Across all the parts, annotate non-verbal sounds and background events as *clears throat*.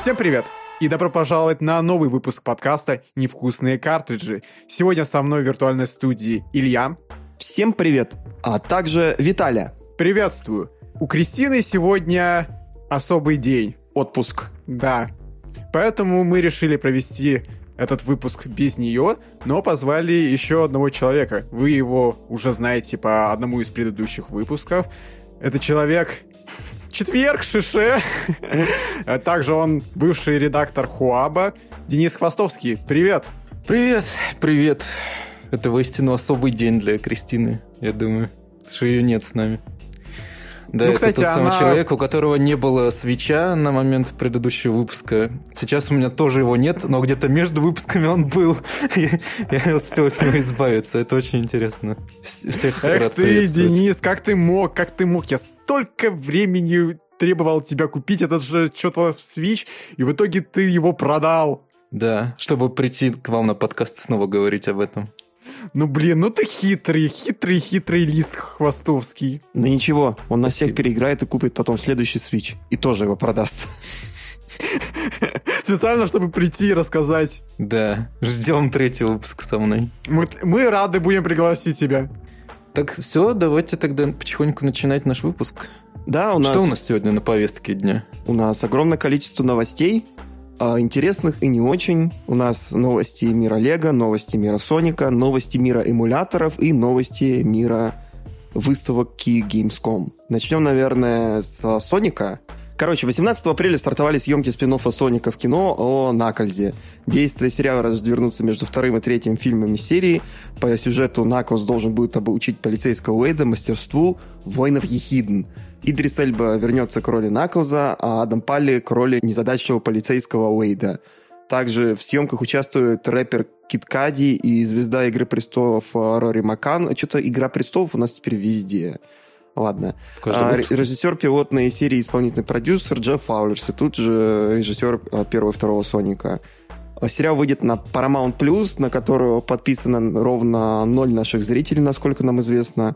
Всем привет! И добро пожаловать на новый выпуск подкаста «Невкусные картриджи». Сегодня со мной в виртуальной студии Илья. Всем привет! А также Виталя. Приветствую! У Кристины сегодня особый день. Отпуск. Да. Поэтому мы решили провести этот выпуск без нее, но позвали еще одного человека. Вы его уже знаете по одному из предыдущих выпусков. Это человек Четверг, Шише. Также он бывший редактор Хуаба. Денис Хвостовский, привет. Привет, привет. Это воистину особый день для Кристины, я думаю, что ее нет с нами. Да, ну, это кстати, тот самый она... человек, у которого не было свеча на момент предыдущего выпуска. Сейчас у меня тоже его нет, но где-то между выпусками он был. *laughs* Я успел от него избавиться. Это очень интересно. Всех Эх ты, Денис, как ты мог, как ты мог? Я столько времени требовал тебя купить этот же что-то свич, и в итоге ты его продал. Да, чтобы прийти к вам на подкаст и снова говорить об этом. Ну, блин, ну ты хитрый, хитрый, хитрый лист хвостовский. Да ничего, он на всех переиграет и купит потом следующий свич. И тоже его продаст. *laughs* Специально, чтобы прийти и рассказать. Да, ждем третьего выпуска со мной. Мы, мы рады будем пригласить тебя. Так все, давайте тогда потихоньку начинать наш выпуск. Да, у нас... Что у нас сегодня на повестке дня? У нас огромное количество новостей, интересных и не очень. У нас новости мира Лего, новости мира Соника, новости мира эмуляторов и новости мира выставок Key Gamescom. Начнем, наверное, с Соника. Короче, 18 апреля стартовали съемки спин Соника в кино о Наклзе. Действие сериала развернутся между вторым и третьим фильмами серии. По сюжету Наклз должен будет обучить полицейского Уэйда мастерству воинов Ехидн. Идрис Эльба вернется к роли Наклза, а Адам Палли к роли незадачливого полицейского Уэйда. Также в съемках участвует рэпер Кит Кади и звезда «Игры престолов» Рори Макан. Что-то «Игра престолов» у нас теперь везде. Ладно. А, режиссер пилотной серии исполнительный продюсер Джефф Фаулерс. И тут же режиссер а, первого и второго Соника. Сериал выйдет на Paramount Plus, на которого подписано ровно ноль наших зрителей, насколько нам известно.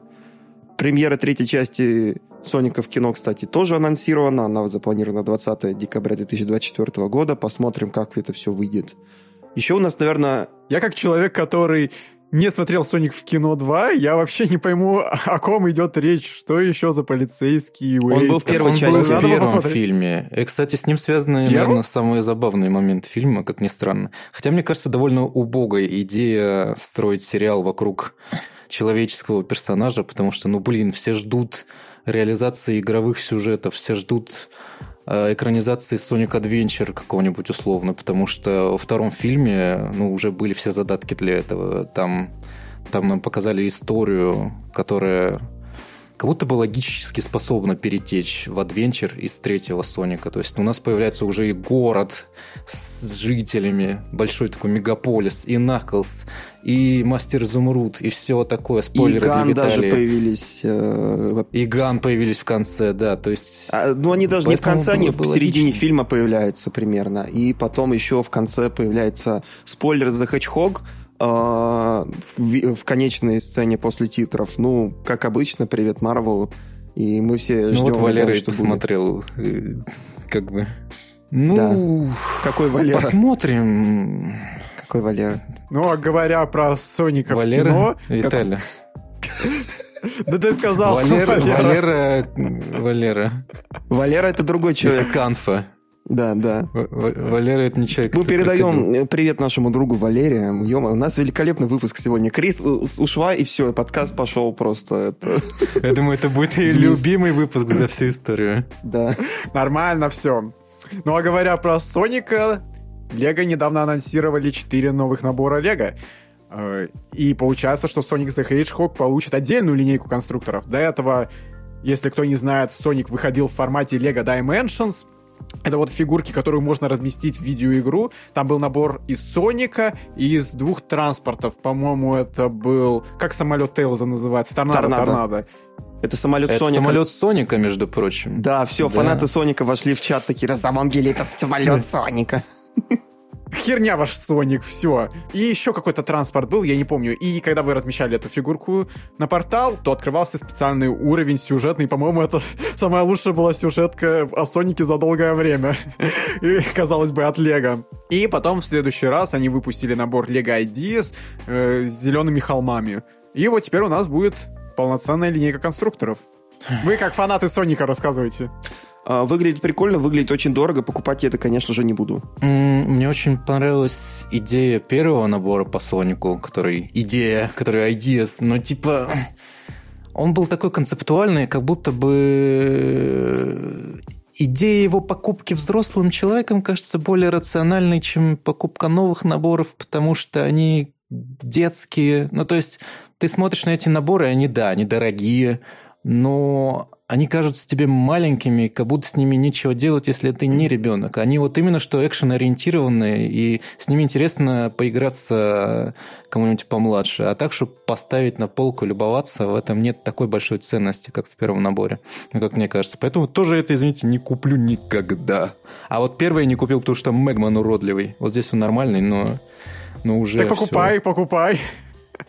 Премьера третьей части Соника в кино, кстати, тоже анонсирована. Она запланирована 20 декабря 2024 года. Посмотрим, как это все выйдет. Еще у нас, наверное... Я как человек, который не смотрел «Соник в кино 2», я вообще не пойму, о ком идет речь, что еще за полицейский Уэйд. Он был в первой части. Он был в первом фильме. И, кстати, с ним связаны, Первым? наверное, самые забавные моменты фильма, как ни странно. Хотя, мне кажется, довольно убогая идея строить сериал вокруг человеческого персонажа, потому что, ну, блин, все ждут реализации игровых сюжетов, все ждут э, экранизации Sonic Adventure какого-нибудь условно, потому что во втором фильме ну, уже были все задатки для этого. Там, там нам показали историю, которая как будто бы логически способна перетечь в адвенчер из третьего Соника. То есть у нас появляется уже и город с жителями, большой такой мегаполис, и Наклз, и Мастер Изумруд, и все такое, спойлеры и Ган для даже появились. Э, и Ган появились в конце, да, то есть... А, ну, они даже не в конце, они в середине логично. фильма появляются примерно. И потом еще в конце появляется спойлер за Hedgehog, а, в, в конечной сцене после титров. Ну, как обычно, привет, Марвел. И мы все ждем. Ну вот Валера и посмотрел, э, как бы... Ну, да. какой Валера? Посмотрим. Какой Валера? Ну, а говоря про Соника Валера? в кино... Виталий. *laughs* Да ты сказал Валера. Валера. Валера. Валера это другой человек. Из Канфа. Да, да. Валера это не человек. Мы передаем крокодил. привет нашему другу Валерию. Ё у нас великолепный выпуск сегодня. Крис ушла, и все, подкаст пошел просто. Это... Я думаю, это будет и любимый выпуск за всю историю. Да. Нормально все. Ну а говоря про Соника, Лего недавно анонсировали 4 новых набора Лего. Э, и получается, что Sonic the Hedgehog получит отдельную линейку конструкторов. До этого, если кто не знает, Sonic выходил в формате Lego Dimensions, это вот фигурки, которую можно разместить в видеоигру. Там был набор из Соника и из двух транспортов. По-моему, это был... Как самолет Тейлза называется? Торнадо. Торнадо. Торнадо. Это самолет это Соника. самолет Соника, между прочим. Да, все, да. фанаты Соника вошли в чат такие, самом деле это самолет Соника. Херня ваш Соник, все. И еще какой-то транспорт был, я не помню. И когда вы размещали эту фигурку на портал, то открывался специальный уровень сюжетный. По-моему, это *laughs* самая лучшая была сюжетка о Сонике за долгое время. *laughs* И, казалось бы, от Лего. И потом в следующий раз они выпустили набор Lego Ideas э, с зелеными холмами. И вот теперь у нас будет полноценная линейка конструкторов. Вы как фанаты Соника рассказывайте. А, выглядит прикольно, выглядит очень дорого, покупать я это, конечно же, не буду. Мне очень понравилась идея первого набора по Сонику, который идея, который ideas, но типа он был такой концептуальный, как будто бы идея его покупки взрослым человеком кажется более рациональной, чем покупка новых наборов, потому что они детские. Ну, то есть ты смотришь на эти наборы, они, да, они дорогие, но они кажутся тебе маленькими, как будто с ними нечего делать, если ты не ребенок. Они вот именно что экшен-ориентированные, и с ними интересно поиграться кому-нибудь помладше. А так, чтобы поставить на полку, любоваться, в этом нет такой большой ценности, как в первом наборе, как мне кажется. Поэтому тоже это, извините, не куплю никогда. А вот первый я не купил, потому что Мегман уродливый. Вот здесь он нормальный, но, но уже Так покупай, все. покупай.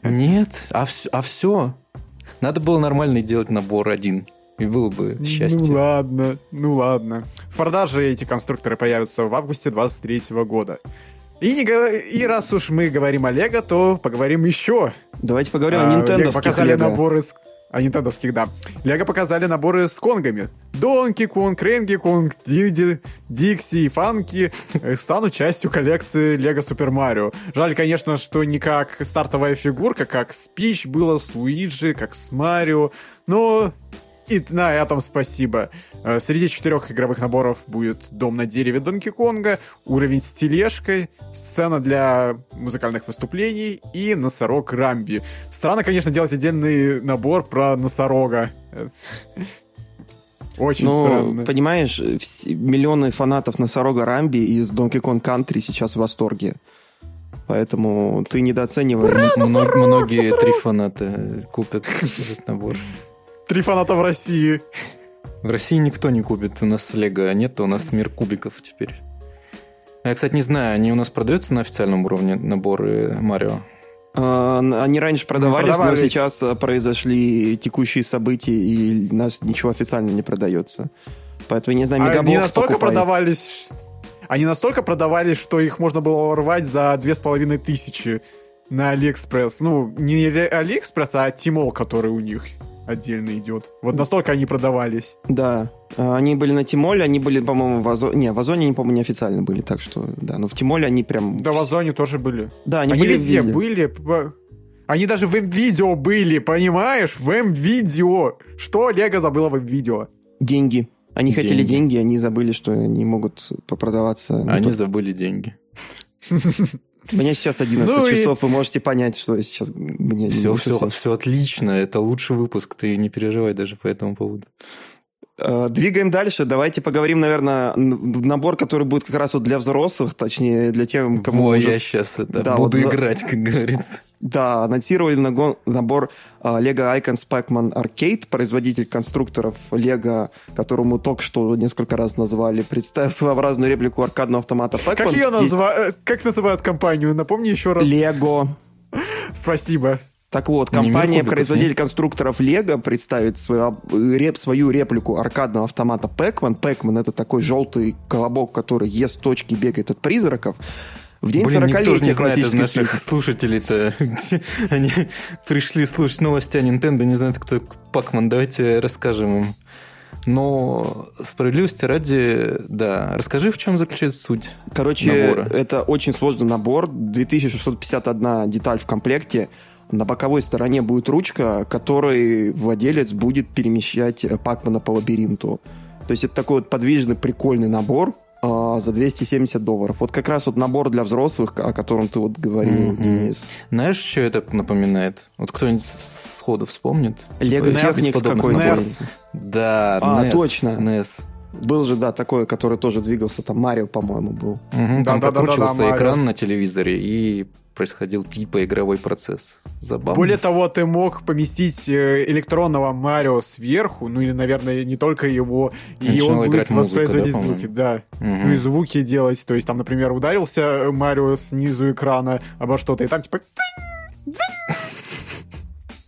Нет, а, а все. Надо было нормальный делать набор один. И было бы ну счастье. Ну ладно, ну ладно. В продаже эти конструкторы появятся в августе 23 года. И, не, и раз уж мы говорим о Лего, то поговорим еще. Давайте поговорим а, о Nintendo. Показали Lego. наборы с а нинтендовских, да. Лего показали наборы с конгами. Донки Конг, Ренги Конг, Диди, Дикси и Фанки э, станут частью коллекции Лего Супер Марио. Жаль, конечно, что не как стартовая фигурка, как с Пич было, с Луиджи, как с Марио, но и на этом спасибо. Э, среди четырех игровых наборов будет дом на дереве Донки Конга, уровень с тележкой, сцена для музыкальных выступлений и носорог Рамби. Странно, конечно, делать отдельный набор про носорога. *laughs* Очень ну, странно. понимаешь, миллионы фанатов носорога Рамби из Donkey Kong Country сейчас в восторге. Поэтому ты недооцениваешь. Многие три фаната купят этот набор. Три фаната в России. В России никто не купит у нас Лего, а нет, у нас мир кубиков теперь. Я, кстати, не знаю, они у нас продаются на официальном уровне наборы Марио? А, они раньше продавались, продавались, но сейчас произошли текущие события, и у нас ничего официально не продается. Поэтому, не знаю, мегабокс Они настолько покупай. продавались... Они настолько продавались, что их можно было рвать за две с половиной тысячи на Алиэкспресс. Ну, не Алиэкспресс, а Tmall, который у них отдельно идет. Вот настолько они продавались. Да. А, они были на Tmall е, они были, по-моему, в Озоне. Не, в Озоне они, по-моему, неофициально были, так что, да. Но в Tmall е они прям... Да, в Озоне тоже были. Да, они, они были везде были. Они даже в М-видео были, понимаешь? В М-видео. Что Лего забыла в М-видео? Деньги. Они деньги. хотели деньги, они забыли, что они могут попродаваться. Они забыли деньги. *laughs* Меня сейчас 11 ну часов, и... вы можете понять, что сейчас мне все, все, все отлично, это лучший выпуск, ты не переживай даже по этому поводу. Э, двигаем дальше. Давайте поговорим, наверное, набор, который будет как раз вот для взрослых, точнее, для тех, кому Во, уже... я сейчас это да, буду вот играть, как говорится. *laughs* Да, анонсировали набор uh, Lego Icons Pac-Man Arcade, производитель конструкторов Lego, которому только что несколько раз назвали, представив своеобразную реплику аркадного автомата Pac-Man. Как ее называют? Как называют компанию? Напомни еще раз. Lego. Спасибо. Так вот, компания-производитель конструкторов Lego представит свою, реп, свою реплику аркадного автомата Pac-Man. Pac-Man — это такой желтый колобок, который ест точки, бегает от призраков. В день Блин, 40-летия не знает из наших слушателей-то. *laughs* Они пришли слушать новости о Nintendo, не знают, кто Пакман. Давайте расскажем им. Но справедливости ради, да. Расскажи, в чем заключается суть Короче, набора. это очень сложный набор. 2651 деталь в комплекте. На боковой стороне будет ручка, которой владелец будет перемещать Пакмана по лабиринту. То есть это такой вот подвижный, прикольный набор э, за 270 долларов. Вот как раз вот набор для взрослых, о котором ты вот говорил, mm-hmm. Денис. Знаешь, что это напоминает? Вот кто-нибудь сходу вспомнит? Лего типа, Техникс какой-то. Да, а, NES, точно. NES. Был же, да, такой, который тоже двигался, там Марио, по-моему, был. Угу, там да, прокручивался да, да, да, экран Марио. на телевизоре и происходил типа игровой процесс. Забавно. Более того, ты мог поместить э, электронного Марио сверху, ну или, наверное, не только его, и, и он будет воспроизводить да, звуки, да. Угу. Ну и звуки делать. То есть там, например, ударился Марио снизу экрана обо что-то, и там типа...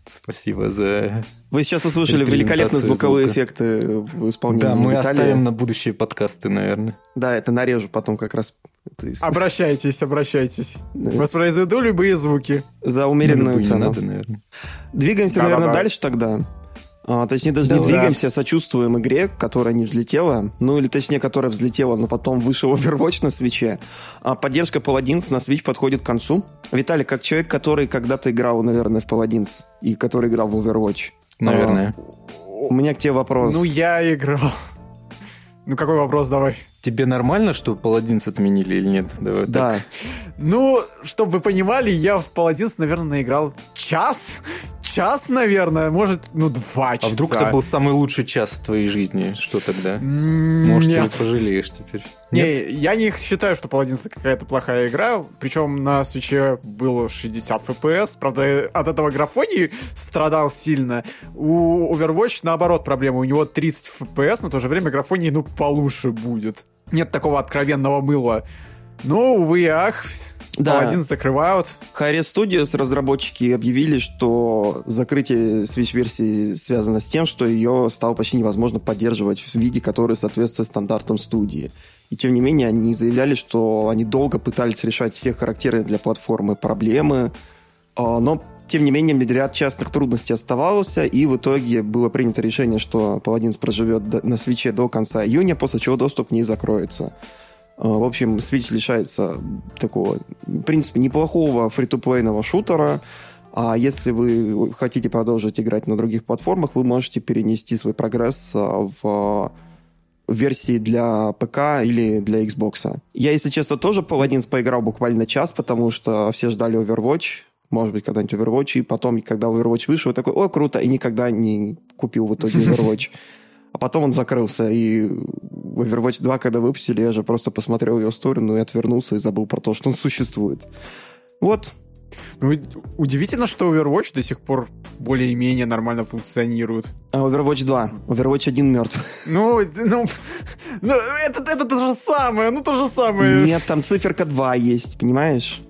Спасибо за... Вы сейчас услышали великолепные звуковые звука. эффекты в исполнении Да, мы Виталия. оставим на будущие подкасты, наверное. Да, это нарежу потом как раз. Обращайтесь, обращайтесь. Да. Воспроизведу любые звуки. За умеренную цену. надо, наверное. Двигаемся, да, наверное, да, да. дальше тогда. А, точнее, даже да, не двигаемся, а сочувствуем игре, которая не взлетела. Ну, или точнее, которая взлетела, но потом вышел *laughs* Overwatch на свече. А поддержка Paladins на Switch подходит к концу. Виталий, как человек, который когда-то играл, наверное, в Paladins и который играл в Overwatch. Наверное. А, у меня к тебе вопрос. Ну, я играл. Ну, какой вопрос, давай. Тебе нормально, что Паладинс отменили или нет? Давай да. Так. Ну, чтобы вы понимали, я в Паладинс, наверное, играл час. Час, наверное, может, ну, два часа. А вдруг это был самый лучший час в твоей жизни? Что тогда? Может, Нет. ты пожалеешь теперь? Нет? Не, я не считаю, что Паладинс какая-то плохая игра. Причем на свече было 60 FPS. Правда, от этого графоний страдал сильно. У Overwatch, наоборот, проблема. У него 30 FPS, но в то же время графоний, ну, получше будет нет такого откровенного мыла. Но, увы и ах, да. Паладин закрывают. Harry Studios разработчики объявили, что закрытие Switch-версии связано с тем, что ее стало почти невозможно поддерживать в виде, который соответствует стандартам студии. И тем не менее, они заявляли, что они долго пытались решать все характерные для платформы проблемы, а, но тем не менее, ряд частных трудностей оставался, и в итоге было принято решение, что Паладинс проживет на свече до конца июня, после чего доступ к ней закроется. А, в общем, Switch лишается такого, в принципе, неплохого фри-то-плейного шутера, а если вы хотите продолжить играть на других платформах, вы можете перенести свой прогресс а, в версии для ПК или для Xbox. Я, если честно, тоже Paladins поиграл буквально час, потому что все ждали Overwatch может быть, когда-нибудь Overwatch, и потом, когда Overwatch вышел, такой, о, круто, и никогда не купил в итоге *laughs* Overwatch. А потом он закрылся, и Overwatch 2, когда выпустили, я же просто посмотрел его сторону и отвернулся и забыл про то, что он существует. Вот. Ну, удивительно, что Overwatch до сих пор более-менее нормально функционирует. А Overwatch 2. Overwatch 1 мертв. Ну, ну, ну это, это то же самое, ну то же самое. Нет, там циферка 2 есть, понимаешь?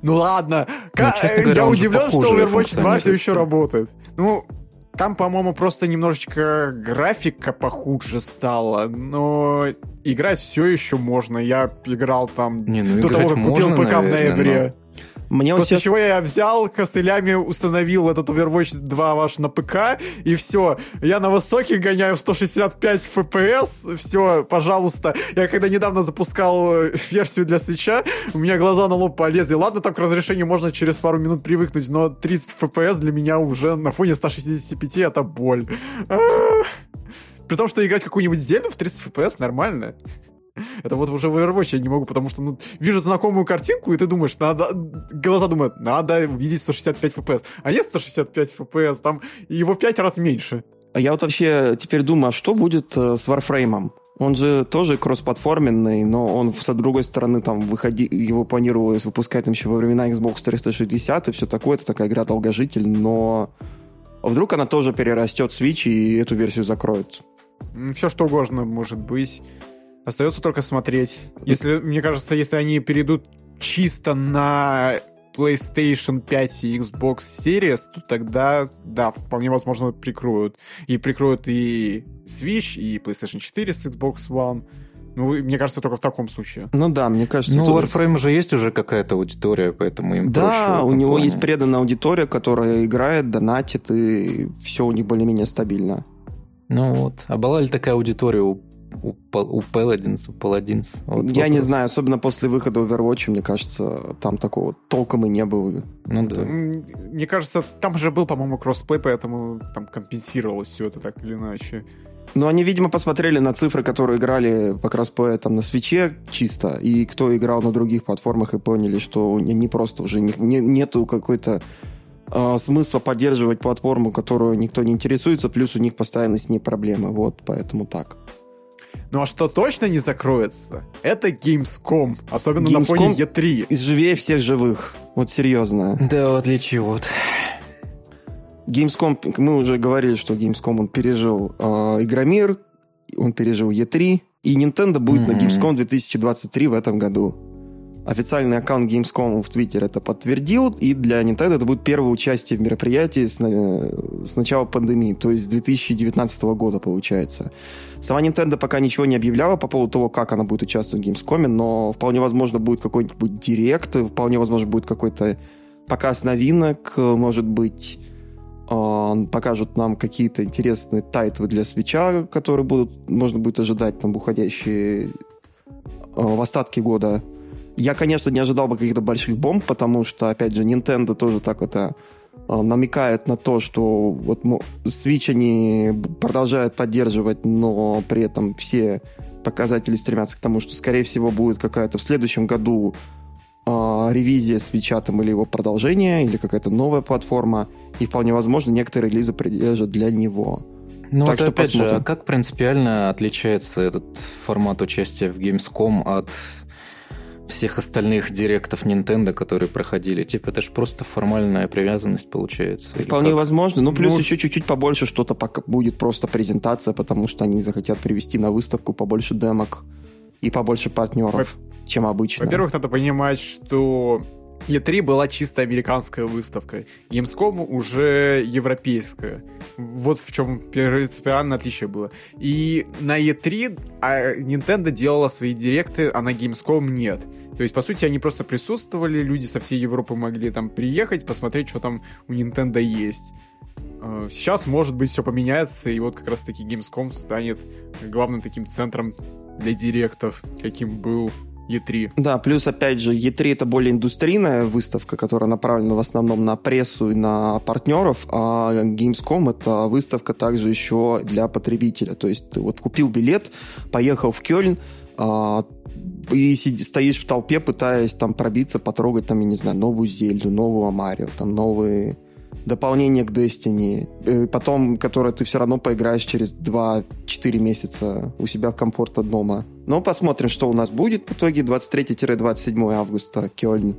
Ну ладно. Ну, честно говоря, я удивлен, что Overwatch 2 все еще работает. Ну, там, по-моему, просто немножечко графика похуже стала, но играть все еще можно. Я играл там Не, ну, до того, как купил ПК наверное, в ноябре. Мне После сейчас... чего я взял, костылями установил этот Overwatch 2 ваш на ПК, и все. Я на высоких гоняю 165 FPS, все, пожалуйста. Я когда недавно запускал э, версию для свеча, у меня глаза на лоб полезли. Ладно, там к разрешению можно через пару минут привыкнуть, но 30 FPS для меня уже на фоне 165 это боль. При том, что играть какую-нибудь Зельду в 30 FPS нормально. Это вот уже в Overwatch я не могу, потому что ну, вижу знакомую картинку, и ты думаешь, надо... Глаза думают, надо видеть 165 FPS. А нет 165 FPS, там его в 5 раз меньше. А я вот вообще теперь думаю, а что будет э, с Warframe? Он же тоже кроссплатформенный, но он, с другой стороны, там, выходи, его планировалось выпускать там, еще во времена Xbox 360 и все такое. Это такая игра долгожитель, но вдруг она тоже перерастет Switch и эту версию закроют. Все что угодно может быть. Остается только смотреть. Если, мне кажется, если они перейдут чисто на PlayStation 5 и Xbox Series, то тогда, да, вполне возможно прикроют. И прикроют и Switch, и PlayStation 4 с Xbox One. Ну, мне кажется, только в таком случае. Ну да, мне кажется... Ну, у Warframe уже есть уже какая-то аудитория, поэтому им Да, у него плане. есть преданная аудитория, которая играет, донатит, и все у них более-менее стабильно. Ну вот. А была ли такая аудитория у у, у Paladins, у Paladins? Вот Я вопрос. не знаю, особенно после выхода Overwatch, мне кажется, там такого толком и не было. Ну да. Мне кажется, там же был, по-моему, кроссплей, поэтому там компенсировалось все это так или иначе. Ну, они, видимо, посмотрели на цифры, которые играли по кроссплею там на свече чисто, и кто играл на других платформах, и поняли, что не, не просто уже не, не, нету какой-то э, смысла поддерживать платформу, которую никто не интересуется, плюс у них постоянно с ней проблемы. Вот, поэтому так. Ну а что точно не закроется, это Gamescom, особенно Gamescom на фоне E3. живее всех живых, вот серьезно. Да, в отличие от... Gamescom, мы уже говорили, что Gamescom он пережил э, Игромир, он пережил E3, и Nintendo будет mm-hmm. на Gamescom 2023 в этом году. Официальный аккаунт Gamescom в Твиттере это подтвердил, и для Nintendo это будет первое участие в мероприятии с, э, с начала пандемии, то есть с 2019 года, получается. Сама Nintendo пока ничего не объявляла по поводу того, как она будет участвовать в Gamescom, но вполне возможно будет какой-нибудь Direct, вполне возможно будет какой-то показ новинок, может быть э, покажут нам какие-то интересные тайтлы для Switch а, которые будут, можно будет ожидать там в уходящие э, в остатки года. Я, конечно, не ожидал бы каких-то больших бомб, потому что, опять же, Nintendo тоже так это э, намекает на то, что вот Switch они продолжают поддерживать, но при этом все показатели стремятся к тому, что, скорее всего, будет какая-то в следующем году э, ревизия свеча там или его продолжение, или какая-то новая платформа, и вполне возможно некоторые релизы придержат для него. Ну так вот что опять посмотрим. же, а как принципиально отличается этот формат участия в Gamescom от всех остальных директов Nintendo, которые проходили. Типа, это же просто формальная привязанность получается. Вполне возможно. Ну, плюс ну, еще чуть-чуть побольше что-то пока будет просто презентация, потому что они захотят привести на выставку побольше демок и побольше партнеров, Во... чем обычно. Во-первых, надо понимать, что E3 была чисто американская выставка. Gamescom уже европейская. Вот в чем принципиальное отличие было. И на E3 а Nintendo делала свои директы, а на Gamescom нет. То есть, по сути, они просто присутствовали, люди со всей Европы могли там приехать, посмотреть, что там у Nintendo есть. А, сейчас, может быть, все поменяется, и вот как раз-таки Gamescom станет главным таким центром для директов, каким был E3. Да, плюс, опять же, E3 это более индустрийная выставка, которая направлена в основном на прессу и на партнеров, а Gamescom это выставка также еще для потребителя. То есть ты вот купил билет, поехал в Кёльн, а, и сидишь, стоишь в толпе, пытаясь там пробиться, потрогать там, я не знаю, новую Зельду, новую Марио, там новые дополнение к Destiny, э, потом, которое ты все равно поиграешь через 2-4 месяца у себя в комфорта дома. Но посмотрим, что у нас будет в итоге 23-27 августа, Кёльн.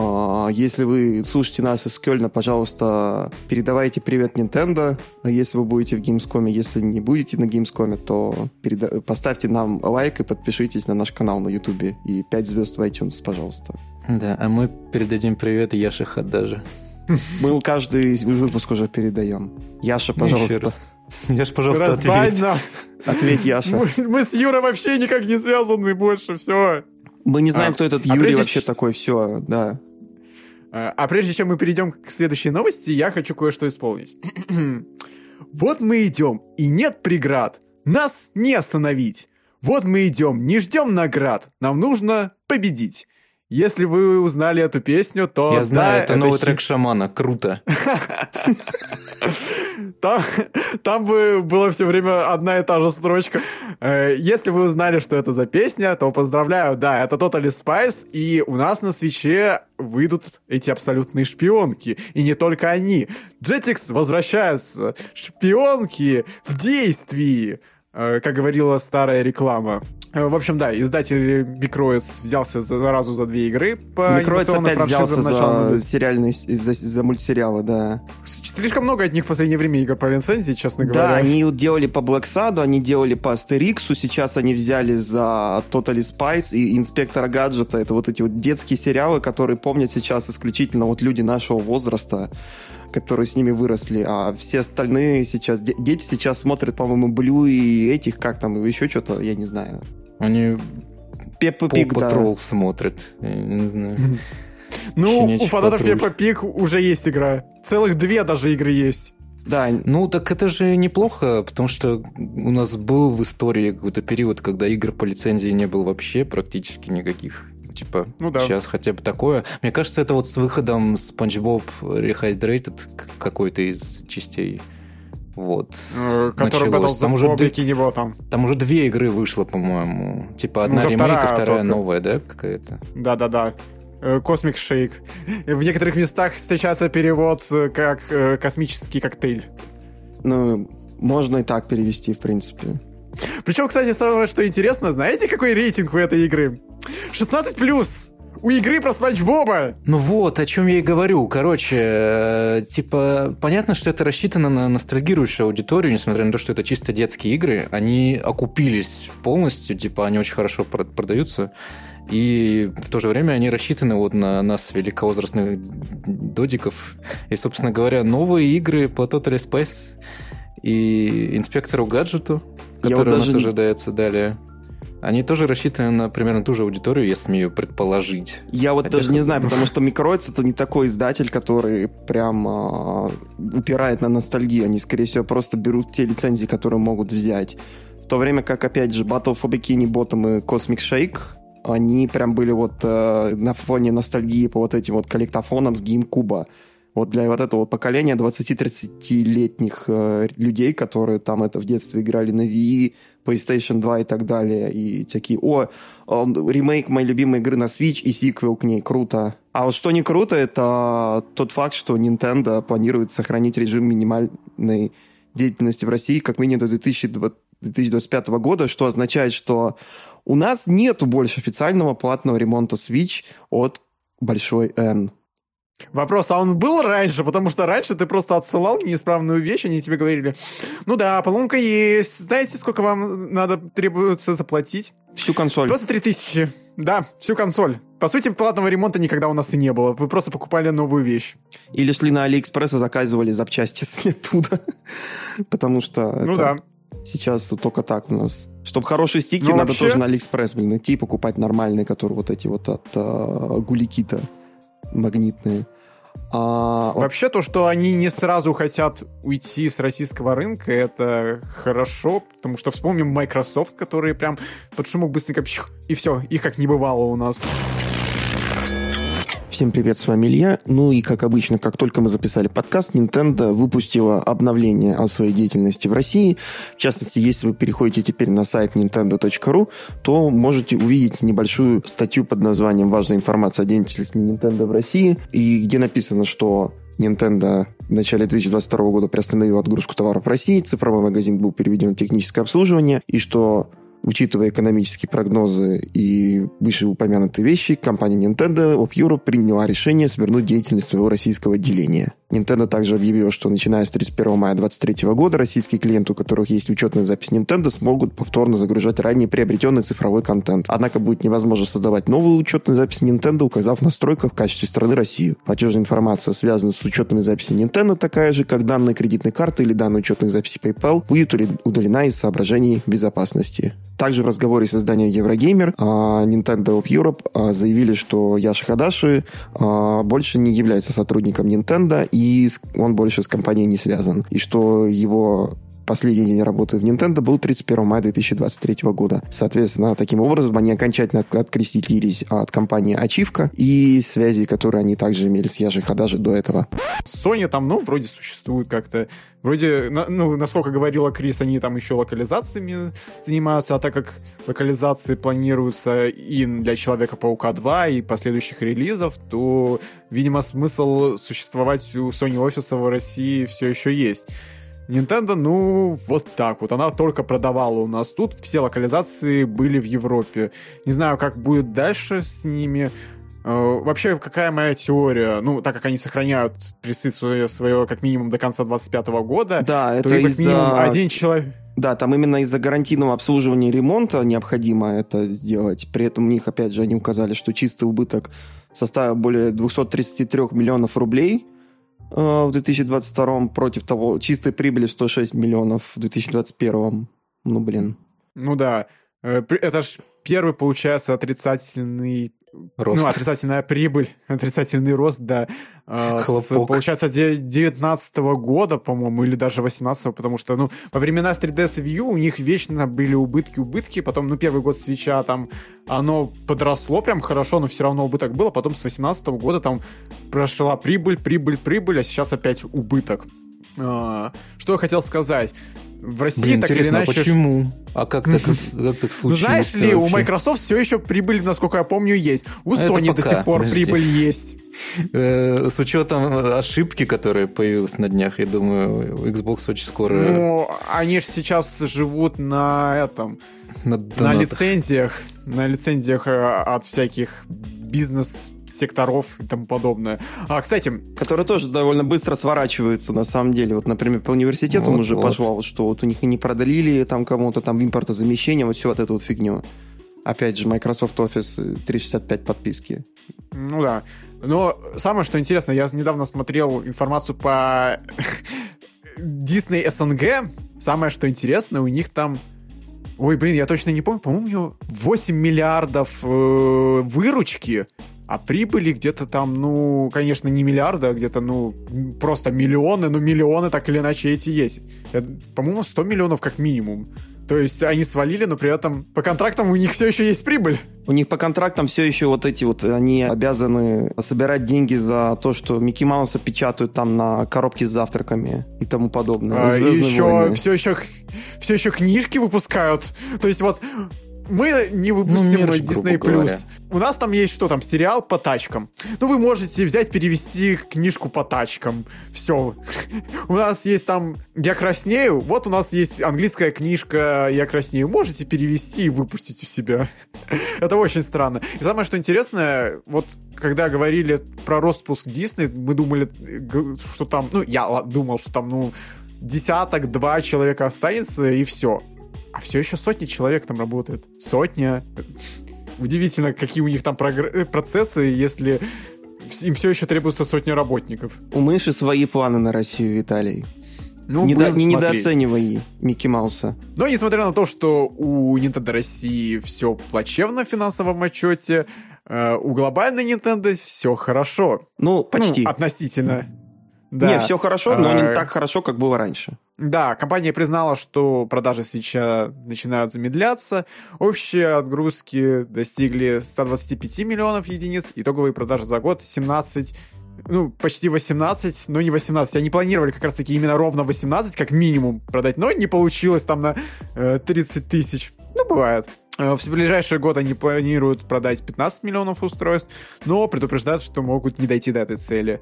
А, если вы слушаете нас из Кёльна, пожалуйста, передавайте привет Nintendo, если вы будете в Gamescom. Если не будете на Gamescom, то переда... поставьте нам лайк и подпишитесь на наш канал на YouTube. И 5 звезд в iTunes, пожалуйста. Да, а мы передадим привет Яше Хаддаже. *laughs* Мы каждый выпуск уже передаем. Яша, пожалуйста. Яша, пожалуйста, ответь. нас. Ответь, Яша. Мы, мы с Юрой вообще никак не связаны больше, все. Мы не знаем, а, кто этот а Юрий вообще такой, все, да. А, а прежде чем мы перейдем к следующей новости, я хочу кое-что исполнить. *clears throat* вот мы идем, и нет преград. Нас не остановить. Вот мы идем, не ждем наград. Нам нужно победить. Если вы узнали эту песню, то... Я знаю, да, это, это новый хит... трек Шамана, круто. *laughs* Там, там бы была все время одна и та же строчка. Э, если вы узнали, что это за песня, то поздравляю, да, это Totally Spice, и у нас на свече выйдут эти абсолютные шпионки. И не только они. Jetix возвращаются. Шпионки в действии. Э, как говорила старая реклама. Э, в общем, да, издатель Микроиц взялся сразу за две игры по Микроиц опять взялся за сериальные, за, за мультсериалы, да. Слишком много от них в последнее время игр по лицензии, честно говоря. Да, они делали по Black Sad, они делали по Астериксу, сейчас они взяли за Totally Spice и Инспектора Гаджета. Это вот эти вот детские сериалы, которые помнят сейчас исключительно вот люди нашего возраста которые с ними выросли, а все остальные сейчас, дети сейчас смотрят, по-моему, Блю и этих, как там, еще что-то, я не знаю. Они Пеппа Пик, да. смотрят, я не знаю. Ну, у фанатов Пеппа Пик уже есть игра. Целых две даже игры есть. Да. Ну, так это же неплохо, потому что у нас был в истории какой-то период, когда игр по лицензии не было вообще практически никаких типа, ну, да. сейчас хотя бы такое. Мне кажется, это вот с выходом SpongeBob Rehydrated какой-то из частей вот. Э, который началось. Там уже, д... там. там уже две игры вышло, по-моему. Типа одна ну, ремейк, вторая, а вторая новая, да, какая-то? Да-да-да. Космик э, Шейк. В некоторых местах встречается перевод э, как космический коктейль. Ну, можно и так перевести, в принципе. Причем, кстати, самое, что интересно, знаете, какой рейтинг у этой игры? 16 плюс! У игры про Спанч Боба! Ну вот, о чем я и говорю. Короче, э, типа, понятно, что это рассчитано на ностальгирующую аудиторию, несмотря на то, что это чисто детские игры. Они окупились полностью, типа, они очень хорошо продаются. И в то же время они рассчитаны вот на нас, великовозрастных додиков. И, собственно говоря, новые игры по Total Space и инспектору гаджету, который у нас даже... ожидается далее. Они тоже рассчитаны на примерно ту же аудиторию, я смею предположить. Я вот Хотя даже не знаю, потому *laughs* что Microids это не такой издатель, который прям э, упирает на ностальгию. Они, скорее всего, просто берут те лицензии, которые могут взять. В то время как, опять же, Battle for Bikini Bottom и Cosmic Shake, они прям были вот э, на фоне ностальгии по вот этим вот коллектофонам с GameCube. Вот для вот этого поколения 20-30-летних э, людей, которые там это в детстве играли на Wii, PlayStation 2 и так далее, и такие, о, ремейк моей любимой игры на Switch и сиквел к ней, круто. А вот что не круто, это тот факт, что Nintendo планирует сохранить режим минимальной деятельности в России как минимум до 2025 года, что означает, что у нас нету больше официального платного ремонта Switch от большой N. Вопрос, а он был раньше? Потому что раньше ты просто отсылал неисправную вещь, они тебе говорили, ну да, поломка есть, знаете, сколько вам надо требуется заплатить? Всю консоль. 23 тысячи. Да, всю консоль. По сути, платного ремонта никогда у нас и не было. Вы просто покупали новую вещь. Или шли на Алиэкспресс и заказывали запчасти с оттуда. Потому что ну да. сейчас только так у нас. Чтобы хорошие стики, ну, надо вообще... тоже на Алиэкспресс, блин, идти и покупать нормальные, которые вот эти вот от uh, GuliKit а магнитные. А... Вообще то, что они не сразу хотят уйти с российского рынка, это хорошо, потому что вспомним Microsoft, которые прям под шумок быстренько и все, их как не бывало у нас. Всем привет, с вами Илья. Ну и, как обычно, как только мы записали подкаст, Nintendo выпустила обновление о своей деятельности в России. В частности, если вы переходите теперь на сайт nintendo.ru, то можете увидеть небольшую статью под названием «Важная информация о деятельности Nintendo в России», и где написано, что Nintendo в начале 2022 года приостановил отгрузку товаров в России, цифровой магазин был переведен в техническое обслуживание, и что Учитывая экономические прогнозы и вышеупомянутые вещи, компания Nintendo of Europe приняла решение свернуть деятельность своего российского отделения. Nintendo также объявила, что начиная с 31 мая 2023 года российские клиенты, у которых есть учетная запись Nintendo, смогут повторно загружать ранее приобретенный цифровой контент. Однако будет невозможно создавать новую учетную запись Nintendo, указав в настройках в качестве страны Россию. Платежная информация, связанная с учетными записями Nintendo, такая же, как данные кредитной карты или данные учетных записей PayPal, будет удалена из соображений безопасности. Также в разговоре с изданием Eurogamer а, Nintendo of Europe а, заявили, что Яши Хадаши а, больше не является сотрудником Nintendo, и он больше с компанией не связан. И что его последний день работы в Nintendo был 31 мая 2023 года. Соответственно, таким образом они окончательно открестились от компании Ачивка и связи, которые они также имели с Яжи Хадажи до этого. Sony там, ну, вроде существует как-то. Вроде, ну, насколько говорила Крис, они там еще локализациями занимаются, а так как локализации планируются и для Человека-паука 2, и последующих релизов, то, видимо, смысл существовать у Sony офиса в России все еще есть. Nintendo, ну, вот так вот. Она только продавала у нас тут. Все локализации были в Европе. Не знаю, как будет дальше с ними. Э, вообще, какая моя теория? Ну, так как они сохраняют присутствие свое как минимум до конца 25 года, да, это то из минимум один человек... Да, там именно из-за гарантийного обслуживания и ремонта необходимо это сделать. При этом у них, опять же, они указали, что чистый убыток составил более 233 миллионов рублей – в 2022 против того чистой прибыли в 106 миллионов в 2021. Ну, блин. Ну да. Э, это ж первый, получается, отрицательный Рост. Ну, отрицательная прибыль, *laughs* отрицательный рост, да. А, с, получается, 19 -го года, по-моему, или даже 18 потому что, ну, во времена 3DS View у них вечно были убытки-убытки, потом, ну, первый год свеча там, оно подросло прям хорошо, но все равно убыток был, а потом с 18 -го года там прошла прибыль, прибыль, прибыль, а сейчас опять убыток. А, что я хотел сказать? В России Блин, так интересно, или иначе... а почему? А как так, как так случилось? Ну, знаешь ли, у Microsoft все еще прибыль, насколько я помню, есть. У Sony до сих пор подожди. прибыль есть. Э, С учетом ошибки, которая появилась на днях, я думаю, Xbox очень скоро Ну, они же сейчас живут на этом, на на лицензиях, на лицензиях э, от всяких бизнес-секторов и тому подобное. А, кстати, Которые тоже довольно быстро сворачиваются, на самом деле. Вот, например, по университетам Вот, уже вот. пошло, вот, что вот у них и не продлили там кому-то там импортозамещение, вот всю вот эту вот фигню. Опять же, Microsoft Office э, 365 подписки. Ну да. Но самое, что интересно, я недавно смотрел информацию по *laughs* Disney СНГ. Самое, что интересно, у них там... Ой, блин, я точно не помню. По-моему, у него 8 миллиардов э, выручки, а прибыли где-то там, ну, конечно, не миллиарда, а где-то, ну, просто миллионы, но миллионы так или иначе эти есть. По-моему, 100 миллионов как минимум. То есть они свалили, но при этом по контрактам у них все еще есть прибыль. У них по контрактам все еще вот эти вот, они обязаны собирать деньги за то, что Микки Мауса печатают там на коробке с завтраками и тому подобное. А, и «Звездные еще, войны». все еще, все еще книжки выпускают. То есть вот мы не выпустим Ну, мерч, Disney+. говоря. У нас там есть что там, сериал по тачкам. Ну, вы можете взять, перевести книжку по тачкам. Все. У нас есть там «Я краснею». Вот у нас есть английская книжка «Я краснею». Можете перевести и выпустить у себя. Это очень странно. И самое, что интересное, вот когда говорили про распуск Дисней, мы думали, что там, ну, я думал, что там, ну, десяток, два человека останется, и все. А все еще сотни человек там работает. Сотня. Удивительно, какие у них там э, процессы, если им все еще требуется сотня работников. У мыши свои планы на Россию, Виталий. Ну, Не, будем не смотреть. недооценивай Микки Мауса. Но несмотря на то, что у Nintendo России все плачевно в финансовом отчете, э, у глобальной Nintendo все хорошо. Ну, почти. Ну, относительно. Да. Не, все хорошо, но не А, так хорошо, как было раньше. Да, компания признала, что продажи свеча начинают замедляться. Общие отгрузки достигли 125 миллионов единиц. Итоговые продажи за год 17 ну, почти 18, но не 18. Они планировали как раз-таки именно ровно 18, как минимум, продать, но не получилось там на э, 30 тысяч. Ну, бывает. Э, В ближайший год они планируют продать 15 миллионов устройств, но предупреждают, что могут не дойти до этой цели.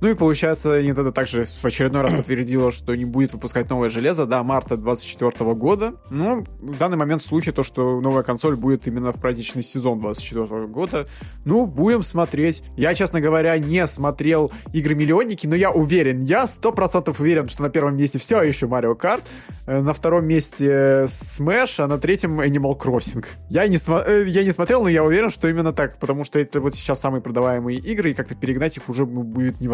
Ну и получается, Nintendo также в очередной раз подтвердила, что не будет выпускать новое железо до марта 2024 года. Но в данный момент слухи то, что новая консоль будет именно в праздничный сезон 2024 года. Ну, будем смотреть. Я, честно говоря, не смотрел игры-миллионники, но я уверен, я сто процентов уверен, что на первом месте все еще Mario Kart, э, на втором месте Smash, а на третьем Animal Crossing. Я не, смо- э, я не смотрел, но я уверен, что именно так, потому что это вот сейчас самые продаваемые игры, и как-то перегнать их уже будет невозможно.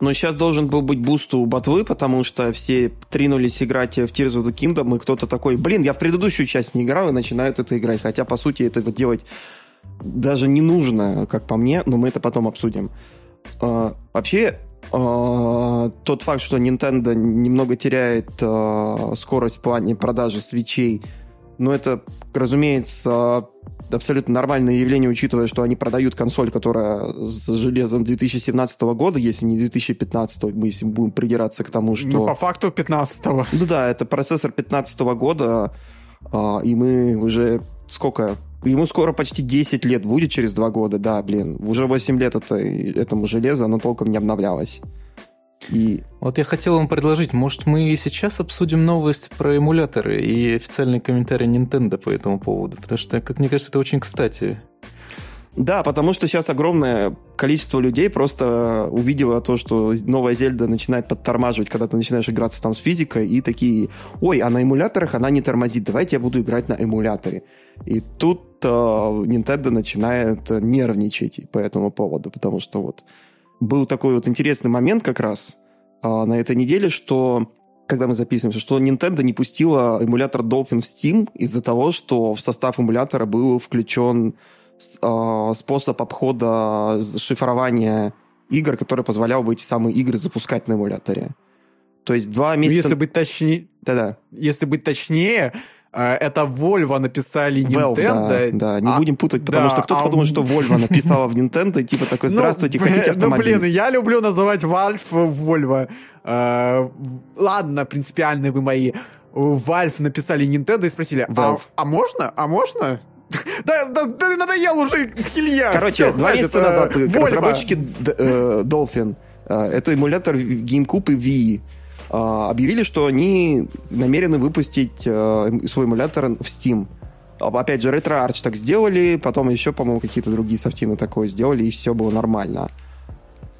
Но сейчас должен был быть буст у BotW ы, потому что все ринулись играть в Tears of the Kingdom, и кто-то такой, блин, я в предыдущую часть не играл, и начинают это играть. Хотя, по сути, это вот делать даже не нужно, как по мне, но мы это потом обсудим. А, вообще, а, тот факт, что Nintendo немного теряет а, скорость в плане продажи Switch ей, ну, это, разумеется, абсолютно нормальное явление, учитывая, что они продают консоль, которая с железом 2017 года, если не 2015, мы если будем придираться к тому, что... Ну, по факту 15-го. Ну да, это процессор 15 года, а, и мы уже сколько? Ему скоро почти 10 лет будет через 2 года, да, блин. Уже 8 лет это, этому железу, оно толком не обновлялось. И Вот я хотел вам предложить, может, мы сейчас обсудим новость про эмуляторы и официальный комментарий Nintendo по этому поводу, потому что, как мне кажется, это очень кстати. Да, потому что сейчас огромное количество людей просто увидело то, что новая Зельда начинает подтормаживать, когда ты начинаешь играться там с физикой, и такие, ой, а на эмуляторах она не тормозит, давайте я буду играть на эмуляторе. И тут э, Nintendo начинает нервничать по этому поводу, потому что вот был такой вот интересный момент как раз э, на этой неделе, что когда мы записываемся, что Nintendo не пустила эмулятор Dolphin в Steam из-за того, что в состав эмулятора был включен э, способ обхода шифрования игр, который позволял бы эти самые игры запускать на эмуляторе. То есть два Ну, месяца... Если быть точнее, Да-да. если быть точнее, это Volvo написали Nintendo. Valve, да, да, не а, будем путать, потому да, что кто-то а... подумает, что Volvo *laughs* написала в Nintendo, и типа такой, ну, здравствуйте, ну, хотите автомобиль? Ну, блин, я люблю называть Valve Volvo. Э, ладно, принципиальные вы мои. Valve написали Nintendo и спросили, а, а можно? А можно? *laughs* Да, да, да надоел уже Илья. Короче, Все, два месяца назад э, разработчики э, Dolphin, э, это эмулятор GameCube и Wii, э, объявили, что они намерены выпустить э, свой эмулятор в Steam. Опять же, RetroArch так сделали, потом еще, по-моему, какие-то другие софтины такое сделали, и все было нормально.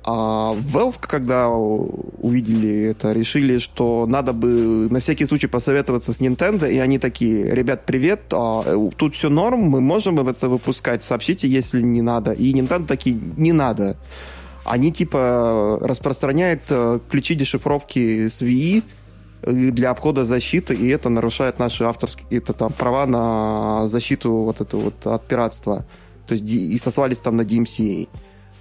А Valve, когда увидели это, решили, что надо бы на всякий случай посоветоваться с Nintendo, и они такие, ребят, привет, а, э, тут все норм, мы можем это выпускать, сообщите, если не надо. И Nintendo такие, не надо. Они типа распространяют э, ключи дешифровки с VI э, для обхода защиты, и это нарушает наши авторские это, там, права на защиту вот это вот от пиратства. То есть и сослались там на DMCA.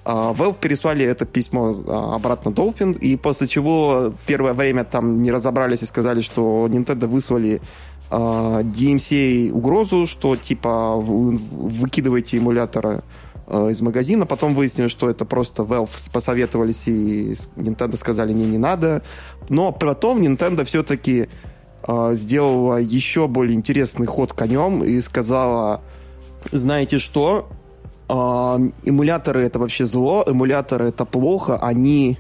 А, Valve переслали это письмо а, обратно Dolphin, и после чего первое время там не разобрались и сказали, что Nintendo выслали а, DMCA угрозу, что типа выкидывайте эмуляторы из магазина. Потом выяснилось, что это просто Valve посоветовались и Nintendo сказали, не, не надо. Но потом Nintendo все-таки сделала еще более интересный ход конем и сказала, знаете что, а, эмуляторы это вообще зло, эмуляторы это плохо, они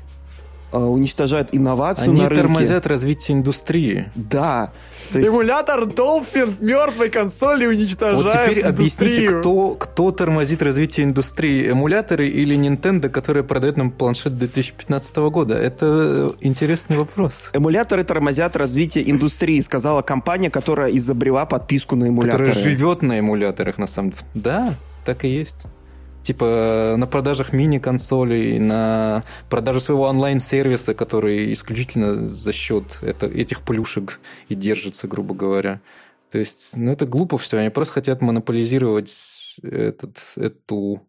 уничтожают инновацию Они на рынке. тормозят развитие индустрии. Да. То есть... Эмулятор Dolphin мертвой консоли уничтожает Вот теперь индустрию. объясните, кто, кто тормозит развитие индустрии? Эмуляторы или Nintendo, которая продает нам планшет 2015 года? Это интересный вопрос. Эмуляторы тормозят развитие индустрии, сказала компания, которая изобрела подписку на эмуляторы. Которая живет на эмуляторах, на самом деле. Да, так и есть типа на продажах мини-консолей, на продаже своего онлайн-сервиса, который исключительно за счет это, этих плюшек и держится, грубо говоря. То есть, ну, это глупо все. Они просто хотят монополизировать этот, эту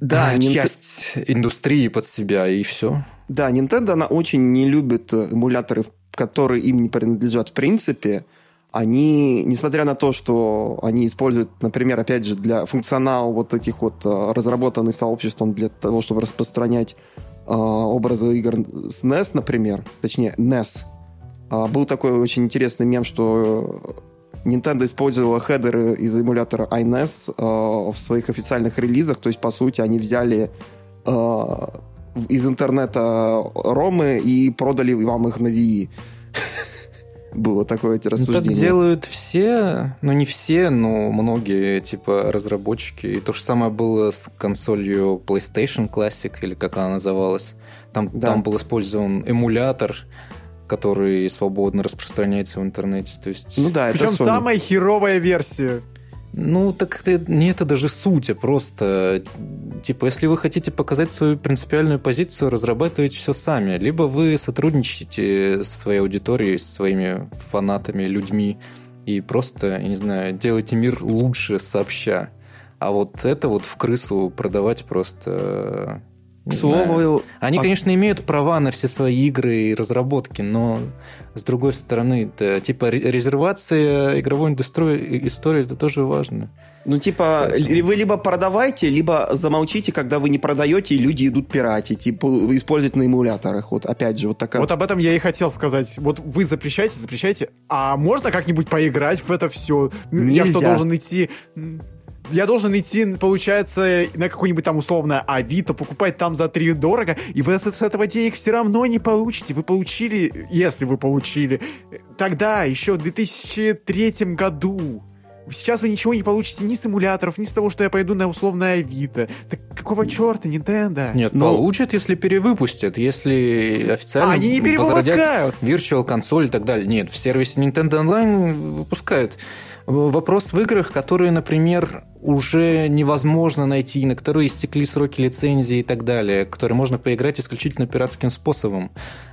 да, а, часть индустрии под себя, и все. Да, Nintendo, она очень не любит эмуляторы, которые им не принадлежат в принципе они, несмотря на то, что они используют, например, опять же, для функционала вот этих вот э, разработанный сообществом для того, чтобы распространять э, образы игр с NES, например, точнее, NES, э, был такой очень интересный мем, что Nintendo использовала хедеры из эмулятора iNES в своих официальных релизах, то есть, по сути, они взяли из интернета ромы и продали вам их на Wii *laughs* было такое эти рассуждения. Ну, так делают все, ну не все, но многие, типа, разработчики. И то же самое было с консолью PlayStation Classic, или как она называлась. Там, да. там был использован эмулятор, который свободно распространяется в интернете. То есть... Ну да, Причем самая херовая версия. Ну, так это, не это даже суть, а просто, типа, если вы хотите показать свою принципиальную позицию, разрабатывайте все сами. Либо вы сотрудничаете со своей аудиторией, со своими фанатами, людьми, и просто, я не знаю, делайте мир лучше сообща. А вот это вот в крысу продавать просто к слову... Они, а... конечно, имеют права на все свои игры и разработки, но с другой стороны, это, типа резервация игровой индустрии, истории это тоже важно. Ну, типа, Поэтому... вы либо продавайте, либо замолчите, когда вы не продаете, и люди идут пиратить, типа, использовать на эмуляторах. Вот опять же, вот такая... Вот об этом я и хотел сказать. Вот вы запрещаете, запрещаете, а можно как-нибудь поиграть в это все? Нельзя. Я что, должен идти я должен идти, получается, на какое-нибудь там условное Авито, покупать там за 3 дорого, и вы с этого денег все равно не получите. Вы получили, если вы получили, тогда, еще в 2003 году. Сейчас вы ничего не получите ни с эмуляторов, ни с того, что я пойду на условное Авито. Так какого черта, Nintendo? Нет, Но... получат, если перевыпустят, если официально они не возродят Virtual консоль и так далее. Нет, в сервисе Nintendo Online выпускают. Вопрос в играх, которые, например, уже невозможно найти, на которые истекли сроки лицензии и так далее, которые можно поиграть исключительно пиратским способом.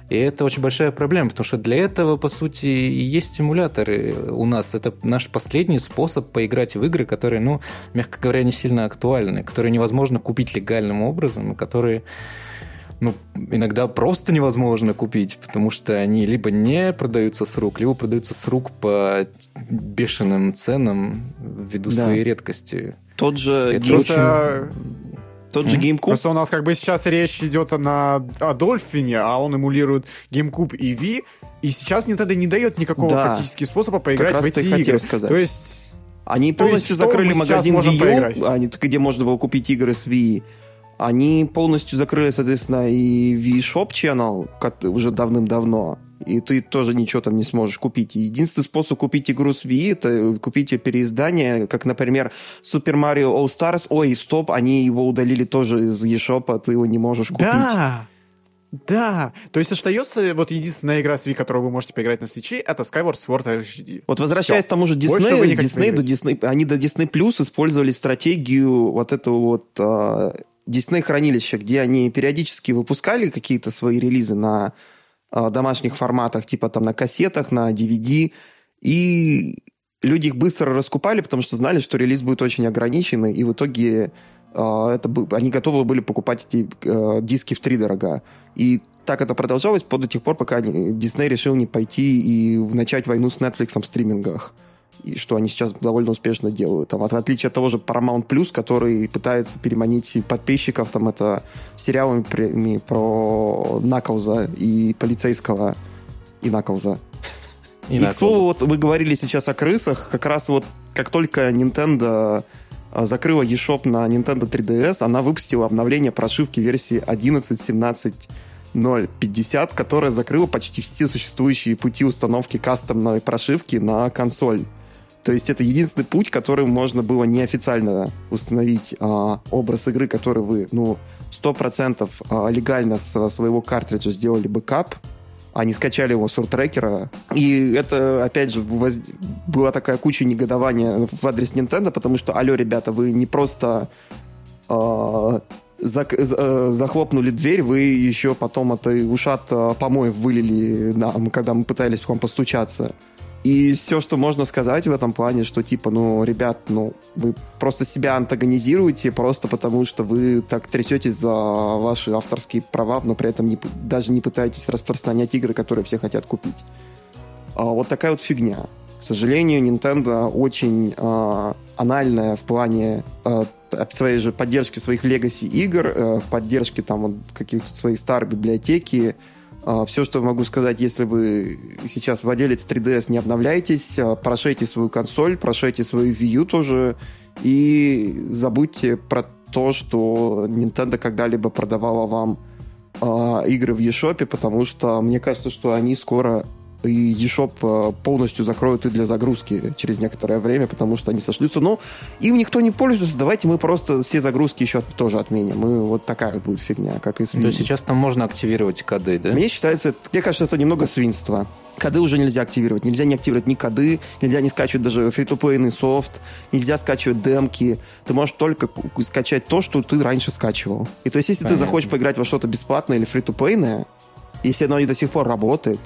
И это очень большая проблема, потому что для этого, по сути, и есть симуляторы у нас. Это наш последний способ поиграть в игры, которые, ну, мягко говоря, не сильно актуальны, которые невозможно купить легальным образом, которые ну, иногда просто невозможно купить, потому что они либо не продаются с рук, либо продаются с рук по бешеным ценам ввиду да. своей редкости. Тот же Это просто... Тот же GameCube. Просто у нас как бы сейчас речь идет на, о Дольфине, а он эмулирует GameCube и Wii, и сейчас Nintendo не дает никакого да. практически способа поиграть как в эти игры. Сказать. То есть... Они полностью закрыли магазин Wii U, где можно было купить игры с Wii. Они полностью закрыли, соответственно, и V-Shop Channel уже давным-давно. И ты тоже ничего там не сможешь купить. единственный способ купить игру с Wii это купить ее переиздание, как, например, Super Mario All Stars. Ой, стоп, они его удалили тоже из eShop, а ты его не можешь купить. Да! Да, то есть остается вот единственная игра с Wii, которую вы можете поиграть на свече, это Skyward Sword HD. Вот возвращаясь Все. к тому же Disney, Disney до Disney, они до Disney Plus использовали стратегию вот этого вот а, Disney хранилища, где они периодически выпускали какие-то свои релизы на э, домашних форматах, типа там на кассетах, на DVD, и люди их быстро раскупали, потому что знали, что релиз будет очень ограниченный, и в итоге э, это, они готовы были покупать эти э, диски в три дорога. И так это продолжалось до тех пор, пока Disney решил не пойти и начать войну с Netflix в стримингах и что они сейчас довольно успешно делают. Там, в отличие от того же Paramount Plus, который пытается переманить подписчиков, там это сериалами про Наклза и полицейского и Наклза. И, и к слову, вот вы говорили сейчас о крысах, как раз вот как только Nintendo а, закрыла eShop на Nintendo 3DS, она выпустила обновление прошивки версии 11.17.050, которая закрыла почти все существующие пути установки кастомной прошивки на консоль. То есть это единственный путь, которым можно было неофициально установить а, образ игры, который вы, ну, 100% а, легально со своего картриджа сделали бэкап, а не скачали его с рутрекера. И это, опять же, воз... была такая куча негодования в адрес Nintendo, потому что, алло, ребята, вы не просто э, зак... Э, захлопнули дверь, вы еще потом это ушат э, помоев вылили нам, когда мы пытались к вам постучаться. И все, что можно сказать в этом плане, что типа, ну, ребят, ну, вы просто себя антагонизируете просто потому, что вы так трясетесь за ваши авторские права, но при этом не, даже не пытаетесь распространять игры, которые все хотят купить. А, вот такая вот фигня. К сожалению, Nintendo очень а, анальная в плане а, своей же поддержки своих legacy игр, а, поддержки там вот, каких-то своей старой библиотеки, Все, что могу сказать, если вы сейчас владелец 3DS, не обновляйтесь, а, прошейте свою консоль, прошейте свою Wii U тоже, и забудьте про то, что Nintendo когда-либо продавала вам э, игры в eShop, потому что мне кажется, что они скоро и eShop э, полностью закроют и для загрузки через некоторое время, потому что они сошлются. Но им никто не пользуется, давайте мы просто все загрузки еще тоже отменим. Мы вот такая будет фигня, как и с То есть сейчас там можно активировать коды, да? Мне считается, мне кажется, это немного свинство. Коды уже нельзя активировать. Нельзя не активировать ни коды, нельзя не скачивать даже фри-то-плейный софт, нельзя скачивать демки. Ты можешь только скачать то, что ты раньше скачивал. И то есть, если Понятно. ты захочешь поиграть во что-то бесплатное или фри-то-плейное, если оно не до сих пор работает,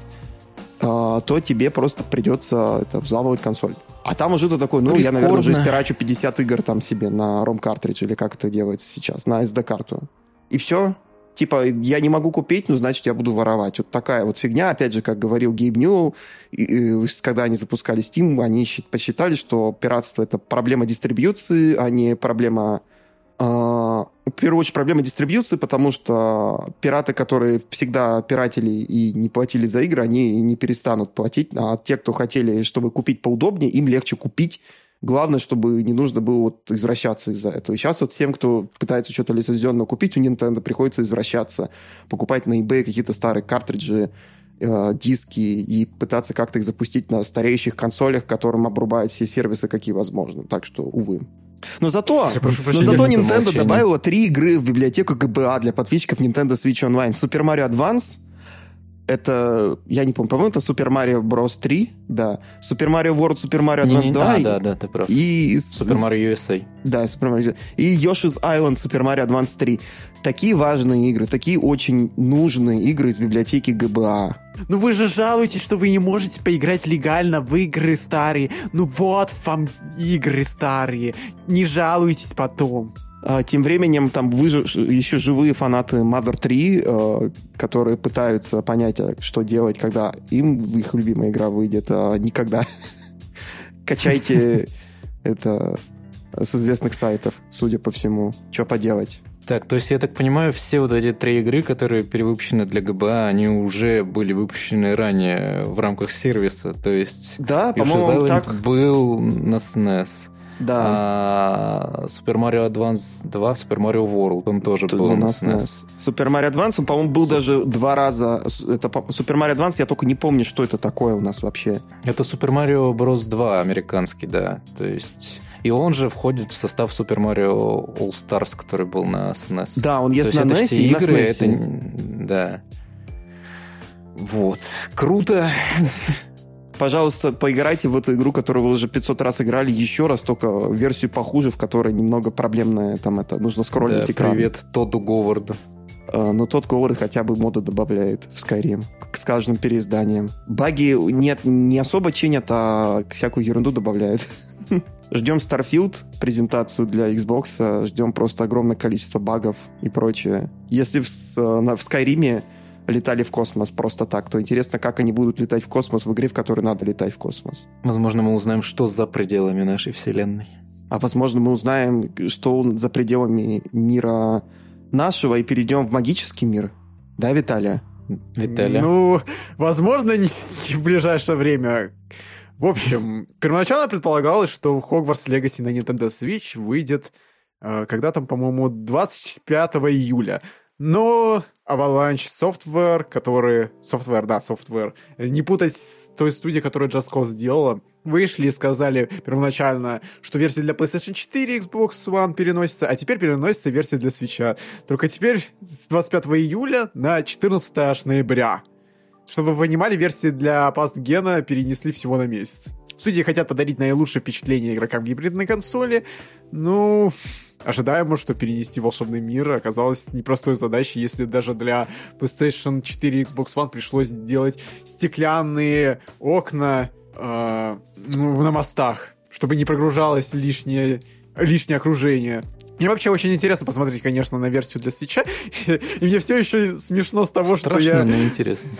то тебе просто придется это, взламывать консоль. А там уже ты такой, ну, Прискорбно. я, наверное, уже испирачу 50 игр там себе на ROM-картридж, или как это делается сейчас, на SD-карту. И все. Типа, я не могу купить, ну, значит, я буду воровать. Вот такая вот фигня. Опять же, как говорил Гейб Нью, когда они запускали Steam, они посчитали, что пиратство — это проблема дистрибьюции, а не проблема а, в первую очередь проблема дистрибьюции, потому что пираты, которые всегда пиратели и не платили за игры, они не перестанут платить, а те, кто хотели, чтобы купить поудобнее, им легче купить. Главное, чтобы не нужно было вот извращаться из-за этого. И сейчас вот всем, кто пытается что-то лицензионно купить у Nintendo, приходится извращаться, покупать на eBay какие-то старые картриджи, э, диски и пытаться как-то их запустить на стареющих консолях, которым обрубают все сервисы, какие возможно. Так что, увы. Но зато, но зато Nintendo добавила три игры в библиотеку GBA для подписчиков Nintendo Switch Online. Super Mario Advance, это, я не помню, по-моему, это Super Mario Bros. 3, да. Super Mario World, Super Mario Advance не, не, 2. Да, да, да, ты прав. И... Super Mario USA. Да, Super Mario И Yoshi's Island Super Mario Advance 3. Такие важные игры, такие очень нужные игры из библиотеки GBA. Ну вы же жалуетесь, что вы не можете поиграть легально в игры старые. Ну вот вам игры старые. Не жалуйтесь потом. А, тем временем там выжив, еще живые фанаты Mother 3, э, которые пытаются понять, а, что делать, когда им их любимая игра выйдет, а никогда. *laughs* Качайте *laughs* это с известных сайтов, судя по всему. Что поделать? Так, то есть я так понимаю, все вот эти три игры, которые перевыпущены для ГБА, они уже были выпущены ранее в рамках сервиса. То есть да, по-моему, так был на SNES. Да. А Super Mario Advance 2, Super Mario World, он тоже Тут был у нас на SNES. Super Mario Advance, он, по-моему, был С... даже два раза. Это Super Mario Advance, я только не помню, что это такое у нас вообще. Это Super Mario Bros. 2 американский, да. То есть и он же входит в состав Super Mario All Stars, который был на SNES. Да, он есть То на есть NES и игры, на SNES. Это... Да. Вот. Круто. *laughs* Пожалуйста, поиграйте в эту игру, которую вы уже 500 раз играли, еще раз, только версию похуже, в которой немного проблемная, там это, нужно скроллить да, экран. привет Тодду Говарду. Uh, но тот Говард хотя бы моды добавляет в Skyrim с каждым переизданием. Баги нет, не особо чинят, а всякую ерунду добавляют. *laughs* Ждем Starfield, презентацию для Xbox, ждем просто огромное количество багов и прочее. Если в, в Skyrim летали в космос просто так, то интересно, как они будут летать в космос в игре, в которой надо летать в космос. Возможно, мы узнаем, что за пределами нашей вселенной. А возможно, мы узнаем, что за пределами мира нашего и перейдем в магический мир. Да, Виталия? Виталия? Ну, возможно, не, не в ближайшее время. В общем, первоначально предполагалось, что Hogwarts Legacy на Nintendo Switch выйдет э, когда там, по-моему, 25 июля. Но Avalanche Software, который... Software, да, Software. Не путать с той студией, которая Just Cause сделала. Вышли и сказали первоначально, что версия для PlayStation 4 Xbox One переносится, а теперь переносится версия для Switch. Только теперь с 25 июля на 14 аж ноября. Чтобы вы понимали, версии для Past Gen перенесли всего на месяц. Судьи хотят подарить наилучшее впечатление игрокам гибридной консоли. Ну, ожидаемо, что перенести волшебный мир оказалось непростой задачей, если даже для PlayStation 4 и Xbox One пришлось делать стеклянные окна э, на мостах, чтобы не прогружалось лишнее, лишнее окружение. Мне вообще очень интересно посмотреть, конечно, на версию для свеча. *laughs* И мне все еще смешно с того, Страшно, что я... но интересно.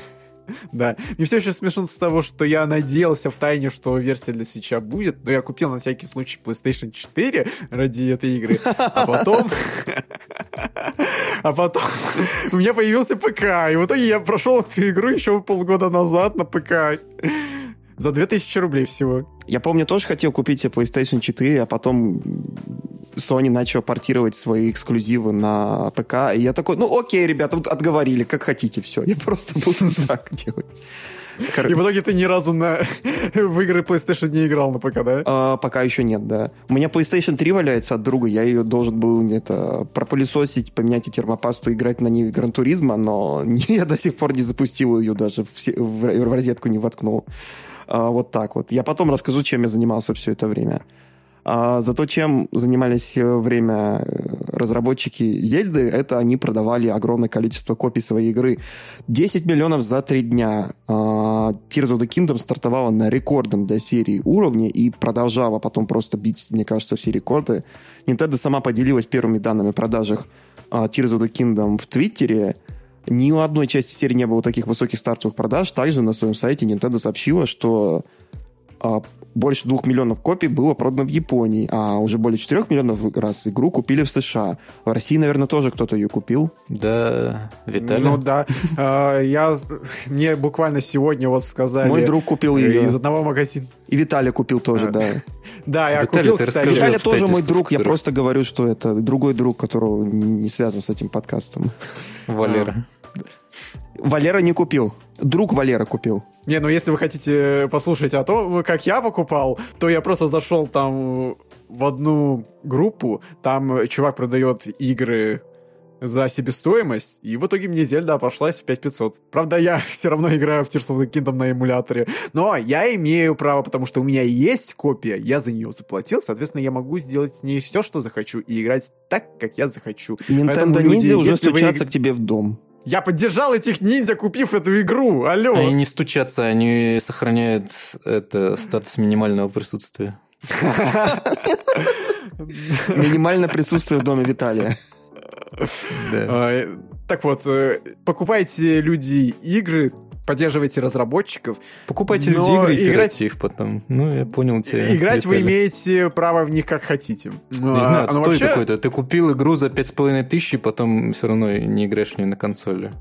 *laughs* Да. Мне все еще смешно с того, что я надеялся в тайне, что версия для свеча будет, но я купил на всякий случай PlayStation 4 ради этой игры. А потом... *laughs* А потом *laughs* у меня появился ПК, и в итоге я прошел эту игру еще полгода назад на ПК. За 2000 рублей всего. Я помню, тоже хотел купить себе PlayStation 4, а потом Sony начала портировать свои эксклюзивы на ПК, и я такой, ну окей, ребята, вот отговорили, как хотите, все, я просто буду *laughs* так делать. И в итоге ты ни разу на... в игры PlayStation не играл на ПК, да? А, пока еще нет, да. У меня PlayStation 3 валяется от друга, я ее должен был это пропылесосить, поменять и термопасту, играть на ней Гран Туризма, но *laughs* я до сих пор не запустил ее даже, в, в, в розетку не воткнул. А, вот так вот. Я потом расскажу, чем я занимался все это время. А зато чем занимались время э, разработчики Зельды, это они продавали огромное количество копий своей игры. 10 миллионов за три дня. А, Tears of the Kingdom стартовала на рекордном для серии уровне и продолжала потом просто бить, мне кажется, все рекорды. Nintendo сама поделилась первыми данными продажах а, Tears of the Kingdom в Твиттере. Ни у одной части серии не было таких высоких стартовых продаж. Также на своем сайте Nintendo сообщила, что а, больше двух миллионов копий было продано в Японии, а уже более четырех миллионов раз игру купили в США. В России, наверное, тоже кто-то ее купил. Да, Виталий. Ну да. А, я, мне буквально сегодня вот сказали... Мой друг купил ее. Из одного магазина. И Виталий купил тоже, да. Да, я купил, кстати. Виталий тоже мой друг, я просто говорю, что это другой друг, которого не связан с этим подкастом. Валера. Валера не купил. Друг Валера купил. Не, ну если вы хотите послушать о том, как я покупал, то я просто зашел там в одну группу, там чувак продает игры за себестоимость, и в итоге мне Зельда обошлась в 5500. Правда, я *laughs* все равно играю в Tears of the Kingdom на эмуляторе, но я имею право, потому что у меня есть копия, я за нее заплатил, соответственно, я могу сделать с ней все, что захочу, и играть так, как я захочу. Nintendo Ниндзя уже стучатся вы... к тебе в дом. Я поддержал этих ниндзя, купив эту игру. Алло. Они не стучатся, они сохраняют это статус минимального присутствия. *laughs* Минимально присутствие в доме Виталия. А, так вот, э, покупайте люди игры, поддерживайте разработчиков. Покупайте люди игры и играть их потом. Ну, я понял тебя. Играть вы имеете право в них как хотите. Не а, знаю, отстой вообще... какой-то. Ты купил игру за половиной тысяч, и потом все равно не играешь в нее на консоли.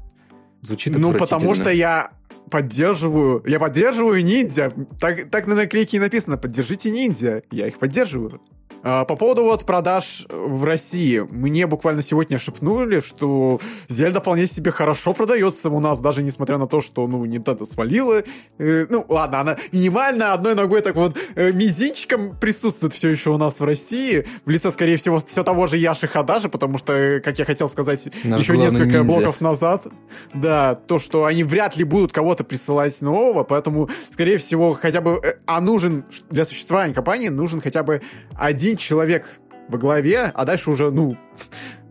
Звучит Ну, потому что я поддерживаю, я поддерживаю ниндзя. Так, так на наклейке и написано, поддержите ниндзя. Я их поддерживаю. А, по поводу вот продаж в России. Мне буквально сегодня шепнули, что Зельда вполне себе хорошо продается у нас, даже несмотря на то, что, ну, Nintendo свалила. Э, ну, ладно, она минимально одной ногой так вот э, мизинчиком присутствует все еще у нас в России. В лице, скорее всего, все того же Яши Хадажи, потому что, как я хотел сказать Наш еще несколько ниндзя. блоков назад, да, то, что они вряд ли будут кого-то присылать нового, поэтому, скорее всего, хотя бы... Э, а нужен для существования компании нужен хотя бы один один человек во главе, а дальше уже, ну,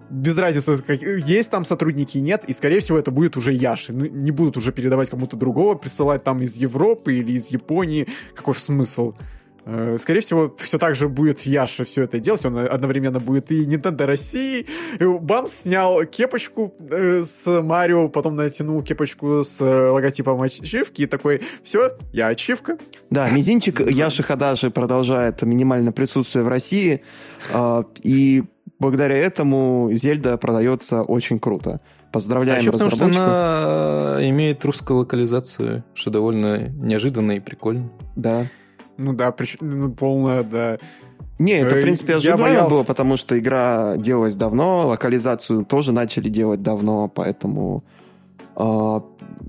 без разницы, как, есть там сотрудники, нет, и, скорее всего, это будет уже Яши. Ну, не будут уже передавать кому-то другого, присылать там из Европы или из Японии. Какой смысл? Э, скорее всего, все так же будет Яша все это делать. Он одновременно будет и Nintendo России. Бамс снял кепочку э, с Марио, потом натянул кепочку с э, логотипом ачивки и такой, все, я ачивка. Да, мизинчик *laughs* Яши Хадаши продолжает минимальное присутствие в России. И благодаря этому Зельда продается очень круто. Поздравляем а еще потому, что она имеет русскую локализацию, что довольно неожиданно и прикольно. Да. Ну да, причем ну, полная, да. Не, это, в э, принципе, ожидаемо боялся... было, потому что игра делалась давно, локализацию тоже начали делать давно, поэтому э,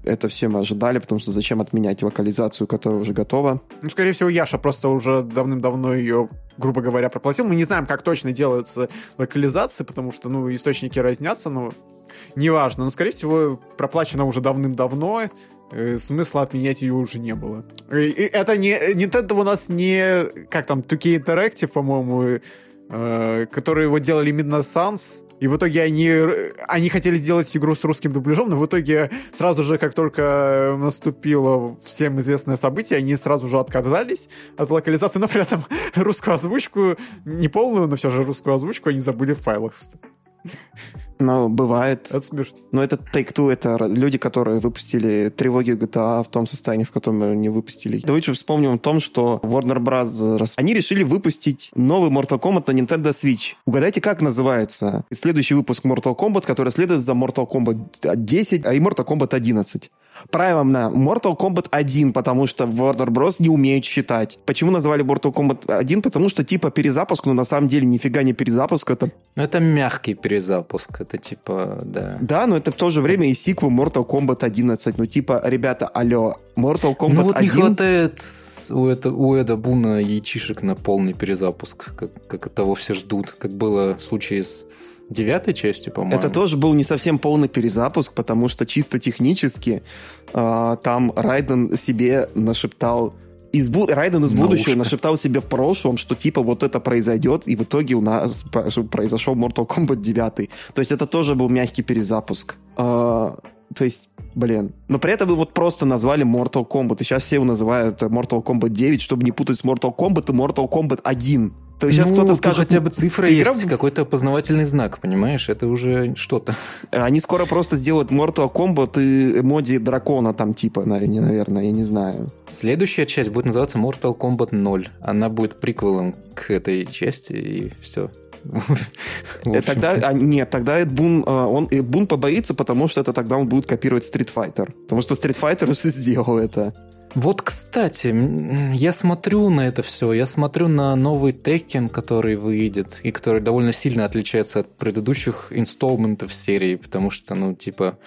это все мы ожидали, потому что зачем отменять локализацию, которая уже готова? Ну, скорее всего, Яша просто уже давным-давно ее, грубо говоря, проплатил. Мы не знаем, как точно делаются локализации, потому что, ну, источники разнятся, но неважно. Но, скорее всего, проплачено уже давным-давно, смысла отменять ее уже не было. И это не... Nintendo у нас не... Как там, 2K Interactive, по-моему, э, которые его делали именно Sans, и в итоге они, они хотели сделать игру с русским дубляжом, но в итоге сразу же, как только наступило всем известное событие, они сразу же отказались от локализации, но при этом русскую озвучку, не полную, но все же русскую озвучку они забыли в файлах. Ну, бывает. Это смешно. Но это Take-Two, это люди, которые выпустили трилогию GTA в том состоянии, в котором они выпустили. Давайте вспомним о том, что Warner Bros. Они решили выпустить новый Mortal Kombat на Nintendo Switch. Угадайте, как называется следующий выпуск Mortal Kombat, который следует за Mortal Kombat 10, а и Mortal Kombat 11. Правильно, Mortal Kombat 1, потому что Warner Bros. не умеют считать. Почему назвали Mortal Kombat 1? Потому что типа перезапуск, но на самом деле нифига не перезапуск, это... Ну это мягкий перезапуск, это типа, да. Да, но это в то же время и сиквел Mortal Kombat 11. Ну типа, ребята, алло, Mortal Kombat ну, вот 1... не хватает у, это, у Эда Буна яичишек на полный перезапуск, как, как того все ждут, как было в случае с девятой частью, по-моему. Это тоже был не совсем полный перезапуск, потому что чисто технически э, там Райден себе нашептал из бу... Райден из будущего нашептал себе в прошлом, что типа вот это произойдет, и в итоге у нас произошел Mortal Kombat 9. То есть это тоже был мягкий перезапуск. А, то есть, блин. Но при этом вы вот просто назвали Mortal Kombat, и сейчас все его называют Mortal Kombat 9, чтобы не путать с Mortal Kombat и Mortal Kombat 1. То сейчас ну, кто-то скажет... хотя бы цифра есть, игра... какой-то опознавательный знак, понимаешь? Это уже что-то. Они скоро просто сделают Mortal Kombat и эмодзи дракона там типа, наверное, я не знаю. Следующая часть будет называться Mortal Kombat 0. Она будет приквелом к этой части, и все. *laughs* Э, тогда, а, нет, тогда Эдбун, а, он, Эдбун побоится, потому что это тогда он будет копировать Street Fighter. Потому что Street Fighter *laughs* сделал это. Вот, кстати, я смотрю на это все, я смотрю на новый Tekken, который выйдет, и который довольно сильно отличается от предыдущих инсталментов серии, потому что, ну, типа,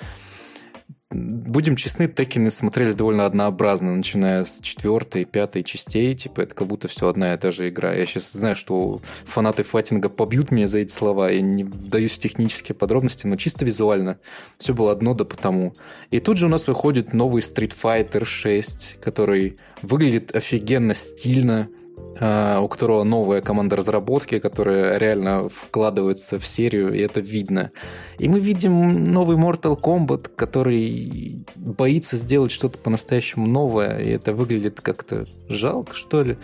будем честны, Текины смотрелись довольно однообразно, начиная с четвертой, пятой частей, типа это как будто все одна и та же игра. Я сейчас знаю, что фанаты файтинга побьют меня за эти слова, я не вдаюсь в технические подробности, но чисто визуально все было одно да потому. И тут же у нас выходит новый Street Fighter 6, который выглядит офигенно стильно, у которого новая команда разработки, которая реально вкладывается в серию, и это видно. И мы видим новый Mortal Kombat, который боится сделать что-то по-настоящему новое, и это выглядит как-то жалко, что ли.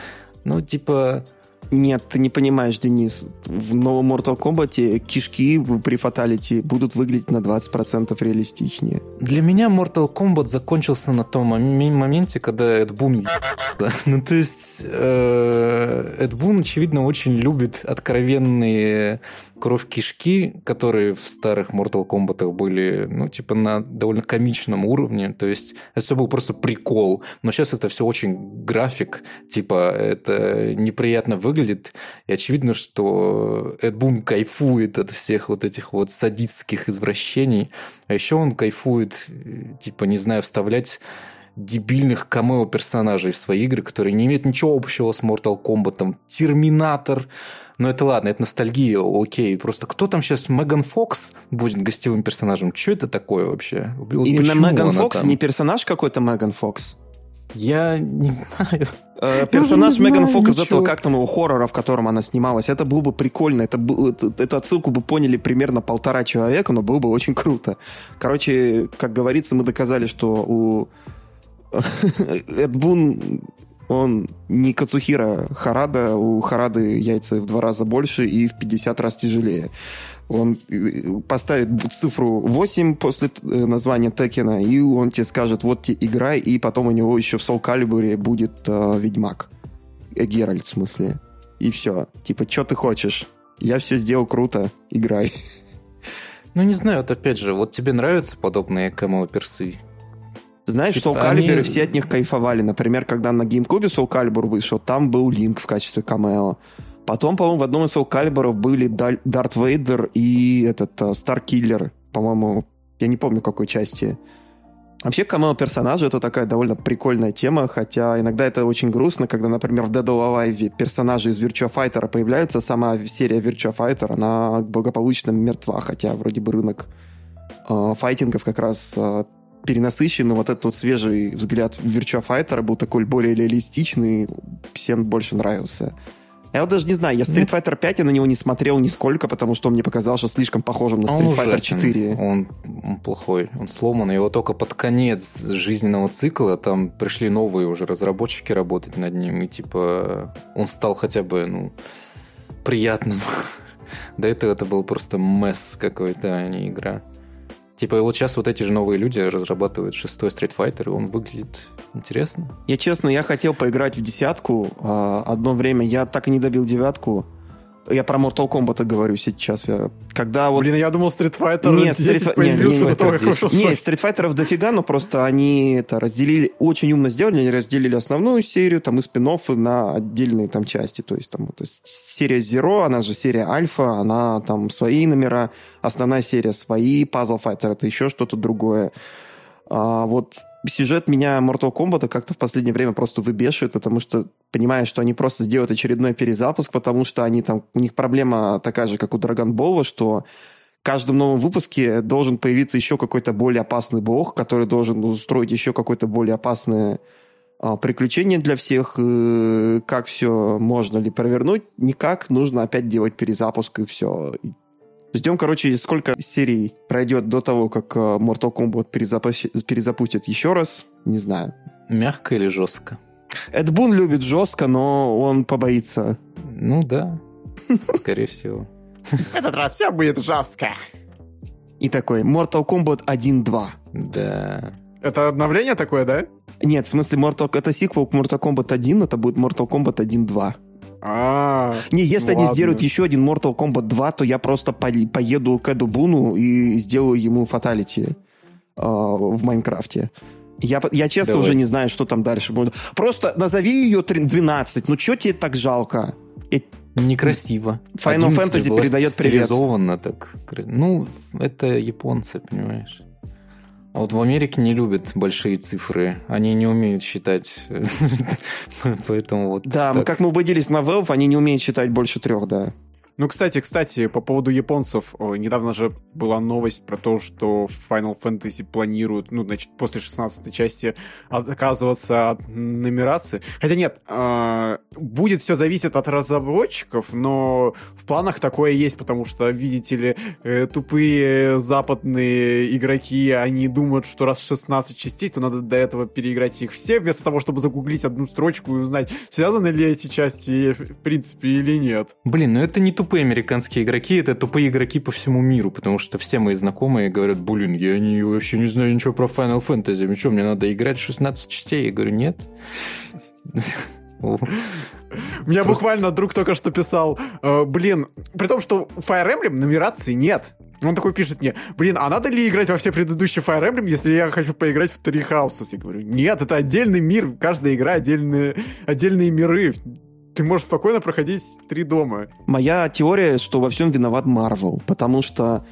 Ну, типа, Нет, ты не понимаешь, Денис. В новом Mortal Kombat кишки при фаталити будут выглядеть на 20% реалистичнее. Для меня Mortal Kombat закончился на том моменте, когда Эд Бун... *laughs* ну, то есть, э, Эд Бун, очевидно, очень любит откровенные кровь кишки, которые в старых Mortal Kombat были, ну, типа, на довольно комичном уровне. То есть, это все был просто прикол. Но сейчас это все очень график. Типа, это неприятно выглядит. И очевидно, что Эд Бун кайфует от всех вот этих вот садистских извращений. А еще он кайфует, типа, не знаю, вставлять дебильных камео-персонажей в свои игры, которые не имеют ничего общего с Mortal Kombat. Там Терминатор, ну, это ладно, это ностальгия, окей. Просто кто там сейчас? Меган Фокс будет гостевым персонажем? Что это такое вообще? Вот Именно Меган Фокс, там? не персонаж какой-то Меган Фокс? Я не знаю. Э, персонаж Меган Фокс из этого, как там его, хоррора, в котором она снималась, это было бы прикольно. Это, эту отсылку бы поняли примерно полтора человека, но было бы очень круто. Короче, как говорится, мы доказали, что у *laughs* Эд Бун он не Кацухира Харада, у Харады яйца в два раза больше и в 50 раз тяжелее. Он э, поставит цифру 8 после э, названия Текена, и он тебе скажет, вот тебе играй, и потом у него еще в Soul Calibur будет э, Ведьмак. Э, Геральт, в смысле. И все. Типа, что ты хочешь? Я все сделал круто, играй. Ну, не знаю, вот опять же, вот тебе нравятся подобные камео-персы? Знаешь, типа, Soul Calibur, они... все от них кайфовали. Например, когда на GameCube Soul Calibur вышел, там был Линк в качестве камео. Потом, по-моему, в одном из Soul Calibur были Дарт Вейдер и этот Старкиллер, По-моему, я не помню, какой части. Вообще, камео персонажа это такая довольно прикольная тема, хотя иногда это очень грустно, когда, например, в Dead or Alive персонажи из Virtua Fighter появляются, сама серия Virtua Fighter, она благополучно мертва, хотя вроде бы рынок э, файтингов как раз э, перенасыщен, вот этот вот свежий взгляд Virtua Fighter был такой более реалистичный, всем больше нравился. Я вот даже не знаю, я Street Fighter 5 я на него не смотрел нисколько, потому что он мне показал, что слишком похожим на Street Fighter 4. Он, он плохой, он сломан. Его только под конец жизненного цикла там пришли новые уже разработчики работать над ним, и типа он стал хотя бы, ну, приятным. *laughs* До этого это был просто месс какой-то, а не игра. Типа вот сейчас вот эти же новые люди разрабатывают шестой Street Fighter, и он выглядит интересно. Я честно, я хотел поиграть в десятку. А, одно время я так и не добил девятку. Я про Mortal Kombat говорю сейчас. Я, когда вот... Блин, я думал, Street Fighter нет, 10 Street... нет, нет, нет, того, нет, Street Fighter дофига, но просто они это разделили, очень умно сделали, они разделили основную серию, там, и спин на отдельные там части. То есть, там, есть, серия Zero, она же серия Альфа, она там свои номера, основная серия свои, Puzzle Fighter это еще что-то другое. А, вот сюжет меня Mortal Kombat как-то в последнее время просто выбешивает, потому что понимаю, что они просто сделают очередной перезапуск, потому что они там, у них проблема такая же, как у Dragon Ball, что в каждом новом выпуске должен появиться еще какой-то более опасный бог, который должен устроить еще какое-то более опасное а, приключение для всех. И как все можно ли провернуть? Никак. Нужно опять делать перезапуск и все. Ждем, короче, сколько серий пройдет до того, как э, Mortal Kombat перезапустит, перезапустит еще раз. Не знаю. Мягко или жестко? Эд Бун любит жестко, но он побоится. Ну да, скорее всего. Этот раз все будет жестко. И такой, Mortal Kombat 1.2. Да. Это обновление такое, да? Нет, в смысле, Mortal... это сиквел к Mortal Kombat 1, это будет Mortal Kombat 1.2. А, Не, если они сделают еще один Mortal Kombat 2, то я просто поеду к Эду Буну и сделаю ему фаталити в Майнкрафте. Я, я честно Давай. уже не знаю, что там дальше будет. Просто назови ее 12. Ну, что тебе так жалко? Некрасиво. Final Fantasy передает привет. так. Ну, это японцы, понимаешь. А вот в Америке не любят большие цифры. Они не умеют считать. *laughs* Поэтому вот... Да, мы как мы убедились на Valve, они не умеют считать больше трех, да. Ну, кстати, кстати, по поводу японцев, недавно же была новость про то, что Final Fantasy планируют, ну, значит, после 16 части отказываться от нумерации. Хотя нет, э, будет все зависеть от разработчиков, но в планах такое есть, потому что, видите ли, э, тупые западные игроки, они думают, что раз 16 частей, то надо до этого переиграть их все, вместо того, чтобы загуглить одну строчку и узнать, связаны ли эти части, в принципе, или нет. Блин, ну это не тупые американские игроки, это тупые игроки по всему миру, потому что все мои знакомые говорят, блин, я не, вообще не знаю ничего про Final Fantasy, ну что, мне надо играть 16 частей? Я говорю, нет. *laughs* Меня буквально друг только что писал, э, блин, при том, что Fire Emblem нумерации нет. Он такой пишет мне, блин, а надо ли играть во все предыдущие Fire Emblem, если я хочу поиграть в Three Houses? Я говорю, нет, это отдельный мир, каждая игра отдельные, отдельные миры. Ты можешь спокойно проходить три дома. Моя теория, что во всем виноват Марвел, потому что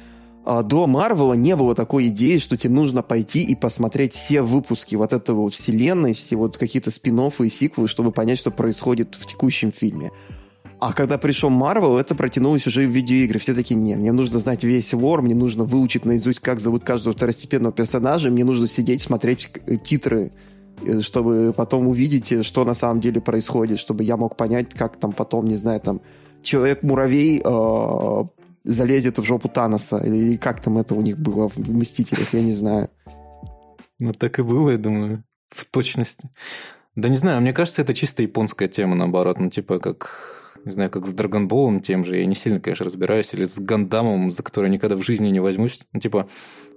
а, до Марвела не было такой идеи, что тебе нужно пойти и посмотреть все выпуски вот этого вот вселенной, все вот какие-то спин и сиквелы, чтобы понять, что происходит в текущем фильме. А когда пришел Марвел, это протянулось уже в видеоигры. Все такие, не, мне нужно знать весь лор, мне нужно выучить наизусть, как зовут каждого второстепенного персонажа, мне нужно сидеть, смотреть э, титры, чтобы потом увидеть, э, что на самом деле происходит, чтобы я мог понять, как там потом, не знаю, там, Человек-муравей э, залезет в жопу Таноса, или как там это у них было в «Мстителях», я не знаю. Ну, так и было, я думаю, в точности. Да не знаю, мне кажется, это чисто японская тема, наоборот. Ну, типа, как не знаю, как с Драгонболом тем же, я не сильно, конечно, разбираюсь, или с Гандамом, за который никогда в жизни не возьмусь. Ну, типа,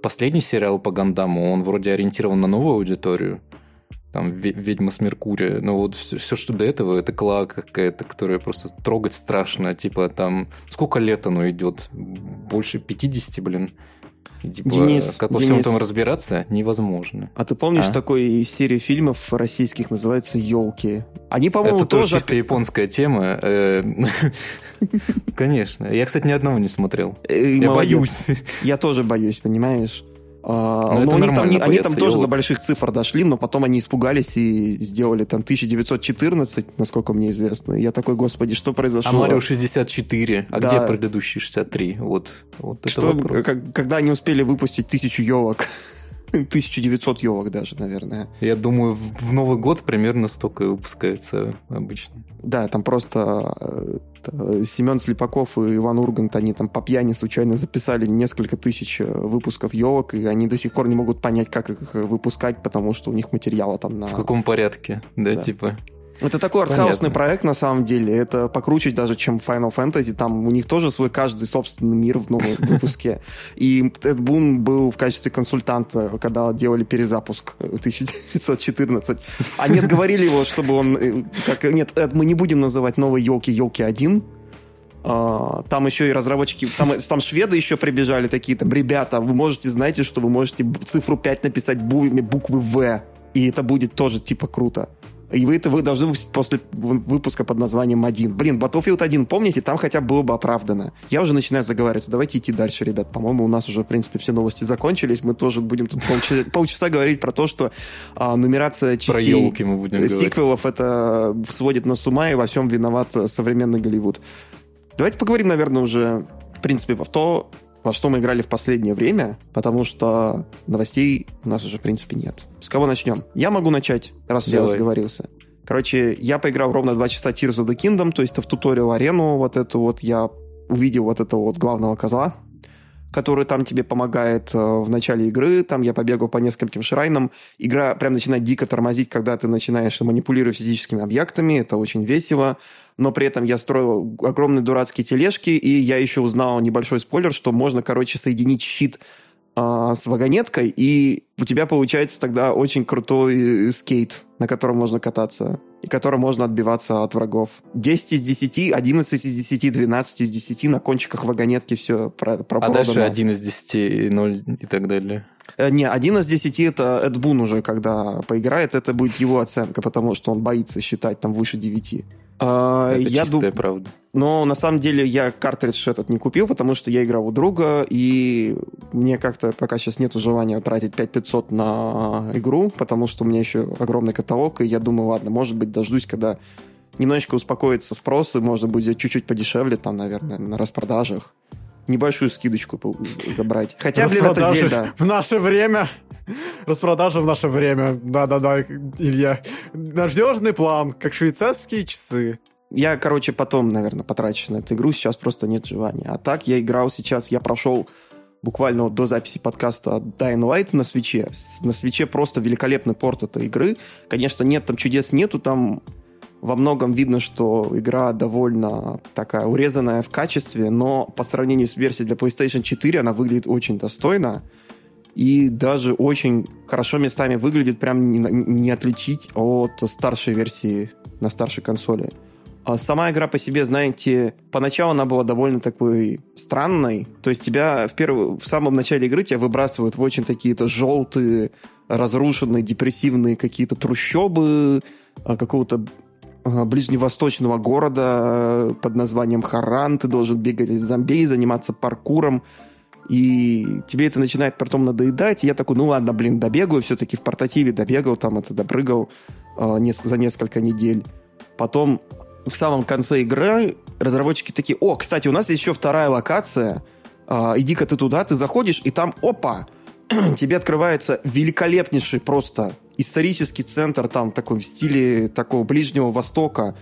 последний сериал по Гандаму, он вроде ориентирован на новую аудиторию, там «Ведьма с Меркурия». Но вот все, все, что до этого, это клака какая-то, которая просто трогать страшно. Типа там... Сколько лет оно идет? Больше 50, блин. Типа, Денис, как во Денис, всем этом разбираться, невозможно. А ты помнишь а? такой серию фильмов российских, называется «Елки»? Они, по-моему, Это тоже... чисто японская тема. Э, *laughs* конечно. Я, кстати, ни одного не смотрел. Э, Я боюсь. Я тоже боюсь, понимаешь? А, но, но у них там, они, они там тоже до больших цифр дошли, но потом они испугались и сделали там 1914, насколько мне известно. Я такой, господи, что произошло? А Марио 64, а да. где предыдущий 63? Вот, вот что, это как, когда они успели выпустить тысячу елок? 1900 елок даже, наверное. Я думаю, в Новый год примерно столько и выпускается обычно. Да, там просто э, Семен Слепаков и Иван Ургант, они там по пьяни случайно записали несколько тысяч э, выпусков елок, и они до сих пор не могут понять, как их выпускать, потому что у них материала там на... В каком порядке, да, да. типа... Это такой артхаусный проект, на самом деле. Это покруче даже, чем Final Fantasy. Там у них тоже свой каждый собственный мир в новом *laughs* выпуске. И Эд Бун был в качестве консультанта, когда делали перезапуск *laughs* 1914. А нет, говорили его, чтобы он... Э, как, нет, мы не будем называть новые елки елки 1, Uh, там еще и разработчики, там, там шведы еще прибежали такие, там, ребята, вы можете, знаете, что вы можете цифру 5 написать буквы В, и это будет тоже типа круто. И вы это вы должны выпустить после выпуска под названием «Один». Блин, Battlefield 1, помните, там хотя бы было бы оправдано. Я уже начинаю заговариваться. Давайте идти дальше, ребят. По-моему, у нас уже, в принципе, все новости закончились. Мы тоже будем тут *laughs* полчаса говорить про то, что а, нумерация частей сиквелов это сводит нас с ума, и во всем виноват современный Голливуд. Давайте поговорим, наверное, уже, в принципе, в то, во что мы играли в последнее время, потому что новостей у нас уже, в принципе, нет. С кого начнем? Я могу начать, раз Давай. я разговорился. Короче, я поиграл ровно 2 часа Tears of the Kingdom, то есть в туториал арену вот эту вот я увидел вот этого вот главного козла, который там тебе помогает э, в начале игры. Там я побегал по нескольким шрайнам. Игра прям начинает дико тормозить, когда ты начинаешь манипулировать физическими объектами. Это очень весело но при этом я строил огромные дурацкие тележки, и я еще узнал небольшой спойлер, что можно, короче, соединить щит а, с вагонеткой, и у тебя получается тогда очень крутой скейт, на котором можно кататься, и которым можно отбиваться от врагов. 10 из 10, 11 из 10, 12 из 10 на кончиках вагонетки все про А дальше 1 из 10, 0 и так далее. Э, не, 1 из 10 это Эд Бун уже, когда поиграет, это будет его оценка, потому что он боится считать там выше 9. А, Это я чистая дум... правда. Но на самом деле я картридж этот не купил, потому что я играл у друга, и мне как-то пока сейчас нет желания тратить 5500 на игру, потому что у меня еще огромный каталог, и я думаю, ладно, может быть, дождусь, когда немножечко успокоится спрос, и можно будет чуть-чуть подешевле, там, наверное, на распродажах. Небольшую скидочку забрать. Хотя, блин, это Зельда. В наше время *laughs* Распродажа в наше время. Да-да-да, Илья. Надежный план, как швейцарские часы. Я, короче, потом, наверное, потрачу на эту игру. Сейчас просто нет желания. А так я играл сейчас, я прошел буквально вот до записи подкаста Dying Light на свече. На свече просто великолепный порт этой игры. Конечно, нет, там чудес нету, там во многом видно, что игра довольно такая урезанная в качестве, но по сравнению с версией для PlayStation 4 она выглядит очень достойно и даже очень хорошо местами выглядит, прям не, не отличить от старшей версии на старшей консоли. А сама игра по себе, знаете, поначалу она была довольно такой странной. То есть тебя в, первом, в самом начале игры тебя выбрасывают в очень такие-то желтые, разрушенные, депрессивные какие-то трущобы а, какого-то а, ближневосточного города под названием Харан. Ты должен бегать из зомбей, заниматься паркуром. И тебе это начинает потом надоедать. И я такой, ну ладно, блин, добегаю. Все-таки в портативе добегал, там это допрыгал э, за несколько недель. Потом в самом конце игры разработчики такие, о, кстати, у нас есть еще вторая локация. Э, иди-ка ты туда, ты заходишь, и там, опа, *clears throat* тебе открывается великолепнейший просто исторический центр там такой в стиле такого Ближнего Востока.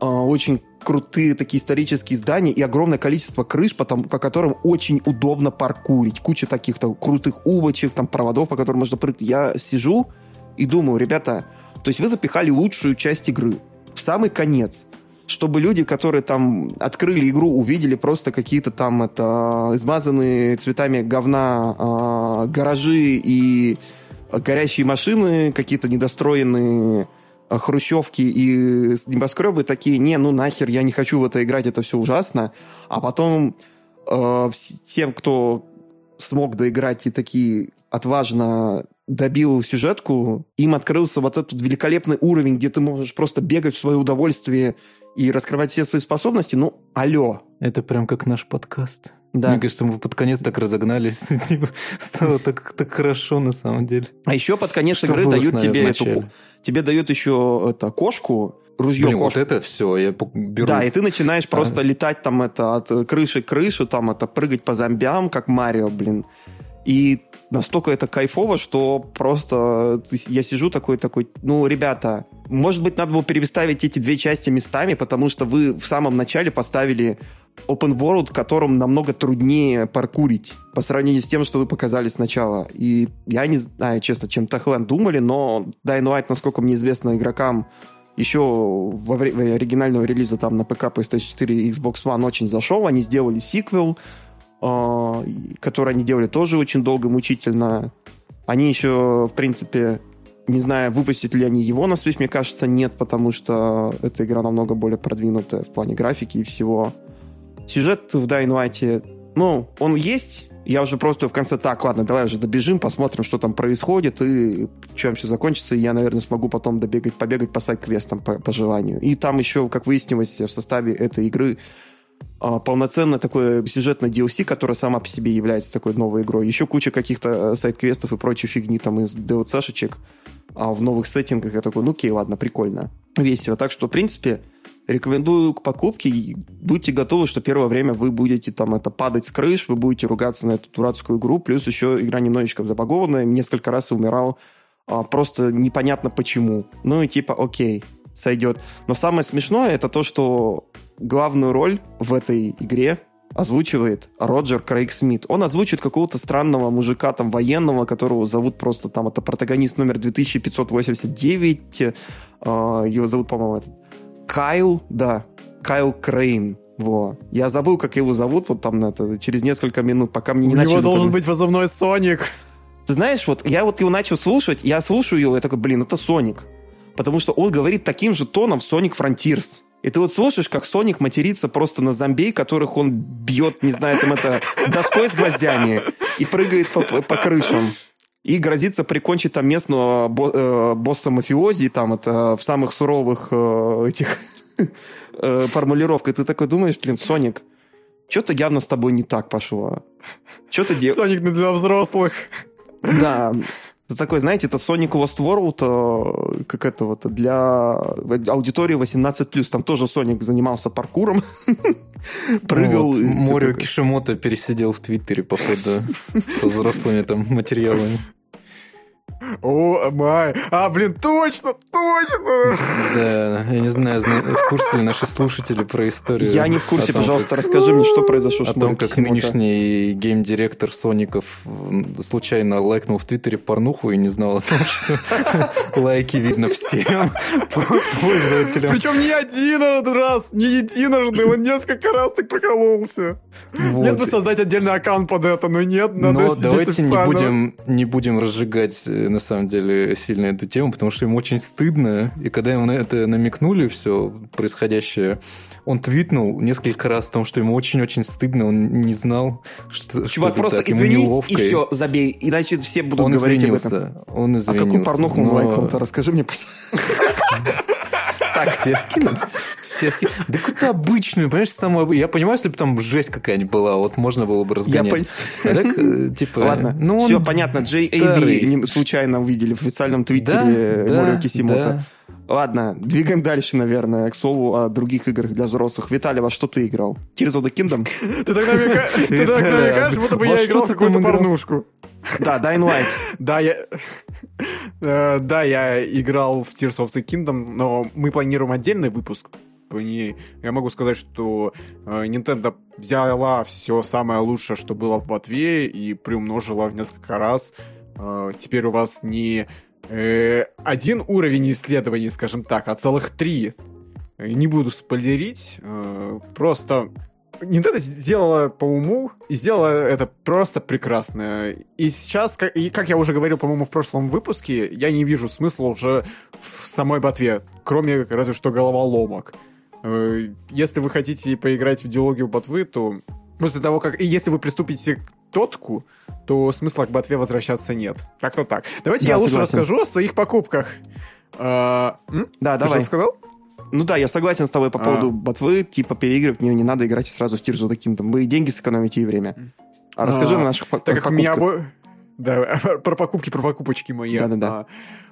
Э, очень крутые такие исторические здания и огромное количество крыш, по, там, по которым очень удобно паркурить. Куча таких-то крутых улочек, там проводов, по которым можно прыгать. Я сижу и думаю, ребята, то есть вы запихали лучшую часть игры в самый конец, чтобы люди, которые там открыли игру, увидели просто какие-то там это измазанные цветами говна э, гаражи и горящие машины, какие-то недостроенные хрущевки и небоскребы такие, не, ну нахер, я не хочу в это играть, это все ужасно. А потом э, тем, кто смог доиграть и такие отважно добил сюжетку, им открылся вот этот великолепный уровень, где ты можешь просто бегать в свое удовольствие и раскрывать все свои способности. Ну, алло. Это прям как наш подкаст. Да. Мне кажется, мы под конец так разогнались. *laughs* Типа, стало так, так хорошо на самом деле. А еще под конец Что игры дают тебе эту... Тебе дают еще это, кошку, ружье Блин, кошку. вот это все, я беру. Да, и ты начинаешь а. просто летать там это от крыши к крышу, там это прыгать по зомбям, как Марио, блин. И настолько это кайфово, что просто я сижу такой, такой, ну, ребята, может быть, надо было переставить эти две части местами, потому что вы в самом начале поставили open world, которым намного труднее паркурить по сравнению с тем, что вы показали сначала. И я не знаю, честно, чем Techland думали, но Dying Light, насколько мне известно, игрокам еще во время оригинального релиза там на ПК, PlayStation 4 и Xbox One очень зашел. Они сделали сиквел, э, который они делали тоже очень долго, мучительно. Они еще, в принципе, не знаю, выпустят ли они его на Switch, мне кажется, нет, потому что эта игра намного более продвинутая в плане графики и всего. Сюжет в Dying Light, ну, он есть, я уже просто в конце, так, ладно, давай уже добежим, посмотрим, что там происходит, и чем все закончится, и я, наверное, смогу потом добегать, побегать по сайт-квестам по, по желанию. И там еще, как выяснилось, в составе этой игры а, полноценное такое сюжетное DLC, которое сама по себе является такой новой игрой. Еще куча каких-то э, сайт-квестов и прочей фигни там из DLC-шечек а в новых сеттингах. Я такой, ну окей, ладно, прикольно. Весело. Так что, в принципе, Рекомендую к покупке. Будьте готовы, что первое время вы будете там это падать с крыш, вы будете ругаться на эту дурацкую игру. Плюс еще игра немножечко забагованная. Несколько раз умирал а, просто непонятно почему. Ну и типа, окей, сойдет. Но самое смешное это то, что главную роль в этой игре озвучивает Роджер Крейг Смит. Он озвучивает какого-то странного мужика там военного, которого зовут просто там, это протагонист номер 2589, э, его зовут, по-моему, этот Кайл, да, Кайл Крейн. Во. Я забыл, как его зовут, вот там это, через несколько минут, пока мне не У начали... У него должен быть позывной Соник. Ты знаешь, вот я вот его начал слушать, я слушаю его, я такой, блин, это Соник. Потому что он говорит таким же тоном Sonic Frontiers. И ты вот слушаешь, как Соник матерится просто на зомбей, которых он бьет, не знаю, там это, доской с гвоздями и прыгает по, по крышам и грозится прикончить там местного бо- э, босса мафиози, там это в самых суровых э, этих *laughs* э, формулировках. Ты такой думаешь, блин, Соник, что-то явно с тобой не так пошло. Что ты делаешь? Соник для взрослых. Да. Это такой, знаете, это Sonic Lost World, э, как это вот, для аудитории 18+. Там тоже Соник занимался паркуром, *laughs* прыгал. Вот, Морио Кишимото пересидел в Твиттере, походу, со взрослыми там материалами. О, май. А, блин, точно, точно. Да, я не знаю, в курсе ли наши слушатели про историю. Я не в курсе, том, пожалуйста, как... расскажи мне, что произошло О том, как нынешний гейм-директор Соников случайно лайкнул в Твиттере порнуху и не знал о том, что *laughs* лайки видно всем *laughs* пользователям. Причем не один раз, не единожды, он несколько раз так прокололся. Нет бы создать отдельный аккаунт под это, но нет, надо Но давайте не будем, не будем разжигать э, на самом деле, сильно эту тему, потому что ему очень стыдно. И когда ему на это намекнули, все происходящее, он твитнул несколько раз о том, что ему очень-очень стыдно, он не знал, что, Чувак, что просто так, извинись и все, забей, иначе все будут он говорить извинился, об этом. Он извинился. А какую порнуху но... он лайкнул-то? Расскажи мне, пожалуйста. *laughs* Так, тебе скинуть? Тебе скинуть? Да какую-то обычную, понимаешь, самую... Я понимаю, если бы там жесть какая-нибудь была, вот можно было бы разгонять. Я пон... так, э, типа... Ладно, ну, все понятно. JAV случайно увидели в официальном твиттере да, Морио Кисимота. Да. Ладно, двигаем дальше, наверное, к слову о других играх для взрослых. Виталий, во что ты играл? Tears of the Kingdom? Ты так намекаешь, будто бы я играл в какую-то порнушку. *laughs* Да, Dying Light. Да, я... Э, да, я играл в Tears of the Kingdom, но мы планируем отдельный выпуск по ней. Я могу сказать, что э, Nintendo взяла все самое лучшее, что было в ботве, и приумножила в несколько раз. Э, теперь у вас не один уровень исследований, скажем так, а целых три. Не буду спойлерить, просто Nintendo сделала по уму и сделала это просто прекрасно. И сейчас, как, и как я уже говорил, по-моему, в прошлом выпуске, я не вижу смысла уже в самой ботве, кроме разве что головоломок. Э, если вы хотите поиграть в диалогию ботвы, то после того, как... И если вы приступите к тотку, то смысла к ботве возвращаться нет. Как-то так. Давайте да, я лучше согласен. расскажу о своих покупках. А, да, Ты давай. Что сказал? Ну да, я согласен с тобой по а. поводу ботвы, типа переигрывать в нее не надо играть сразу в Tears of the Kingdom. Вы и деньги сэкономите, и время. А, а расскажи на наших так как у меня Да, *laughs* про покупки, про покупочки мои. Да-да-да. А,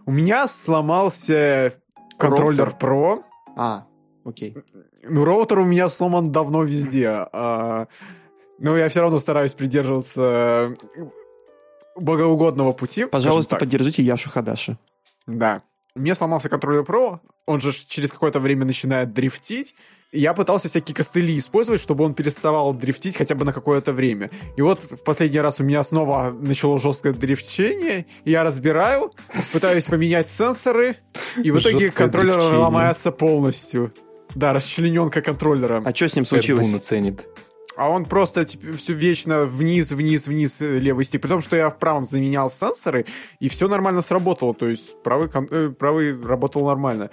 у меня сломался контроллер Pro. А, окей. Ну, роутер у меня сломан давно везде. А, но я все равно стараюсь придерживаться богоугодного пути. Пожалуйста, поддержите Яшу Хадаши. Да. Мне сломался контроллер Pro, он же через какое-то время начинает дрифтить. И я пытался всякие костыли использовать, чтобы он переставал дрифтить хотя бы на какое-то время. И вот в последний раз у меня снова начало жесткое дрифтение, я разбираю, пытаюсь поменять сенсоры, и в итоге контроллер ломается полностью. Да, расчлененка контроллера. А что с ним случилось? Эдбун оценит а он просто типа, все вечно вниз, вниз, вниз э, левый стик. При том, что я в правом заменял сенсоры, и все нормально сработало. То есть правый, э, правый работал нормально.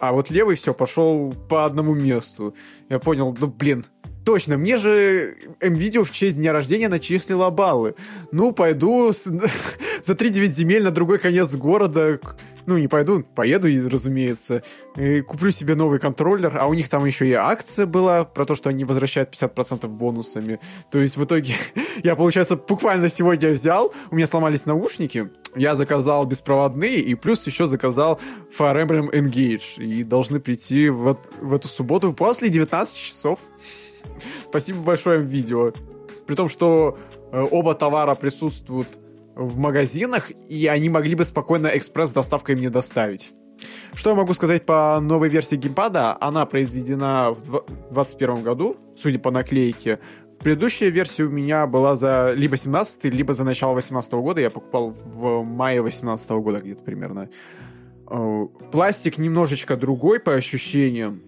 А вот левый все пошел по одному месту. Я понял, ну блин, Точно, мне же МВидео в честь дня рождения начислила баллы. Ну, пойду с... *laughs* за 3-9 земель на другой конец города. Ну, не пойду, поеду, разумеется. И куплю себе новый контроллер. А у них там еще и акция была про то, что они возвращают 50% бонусами. То есть в итоге *laughs* я, получается, буквально сегодня взял, у меня сломались наушники, я заказал беспроводные и плюс еще заказал Fire Emblem Engage. И должны прийти в, в эту субботу после 19 часов. Спасибо большое видео. При том, что э, оба товара присутствуют в магазинах, и они могли бы спокойно экспресс-доставкой мне доставить. Что я могу сказать по новой версии геймпада? Она произведена в 2021 году, судя по наклейке. Предыдущая версия у меня была за либо 17 либо за начало 18 года. Я покупал в мае 18 года где-то примерно. Э, пластик немножечко другой по ощущениям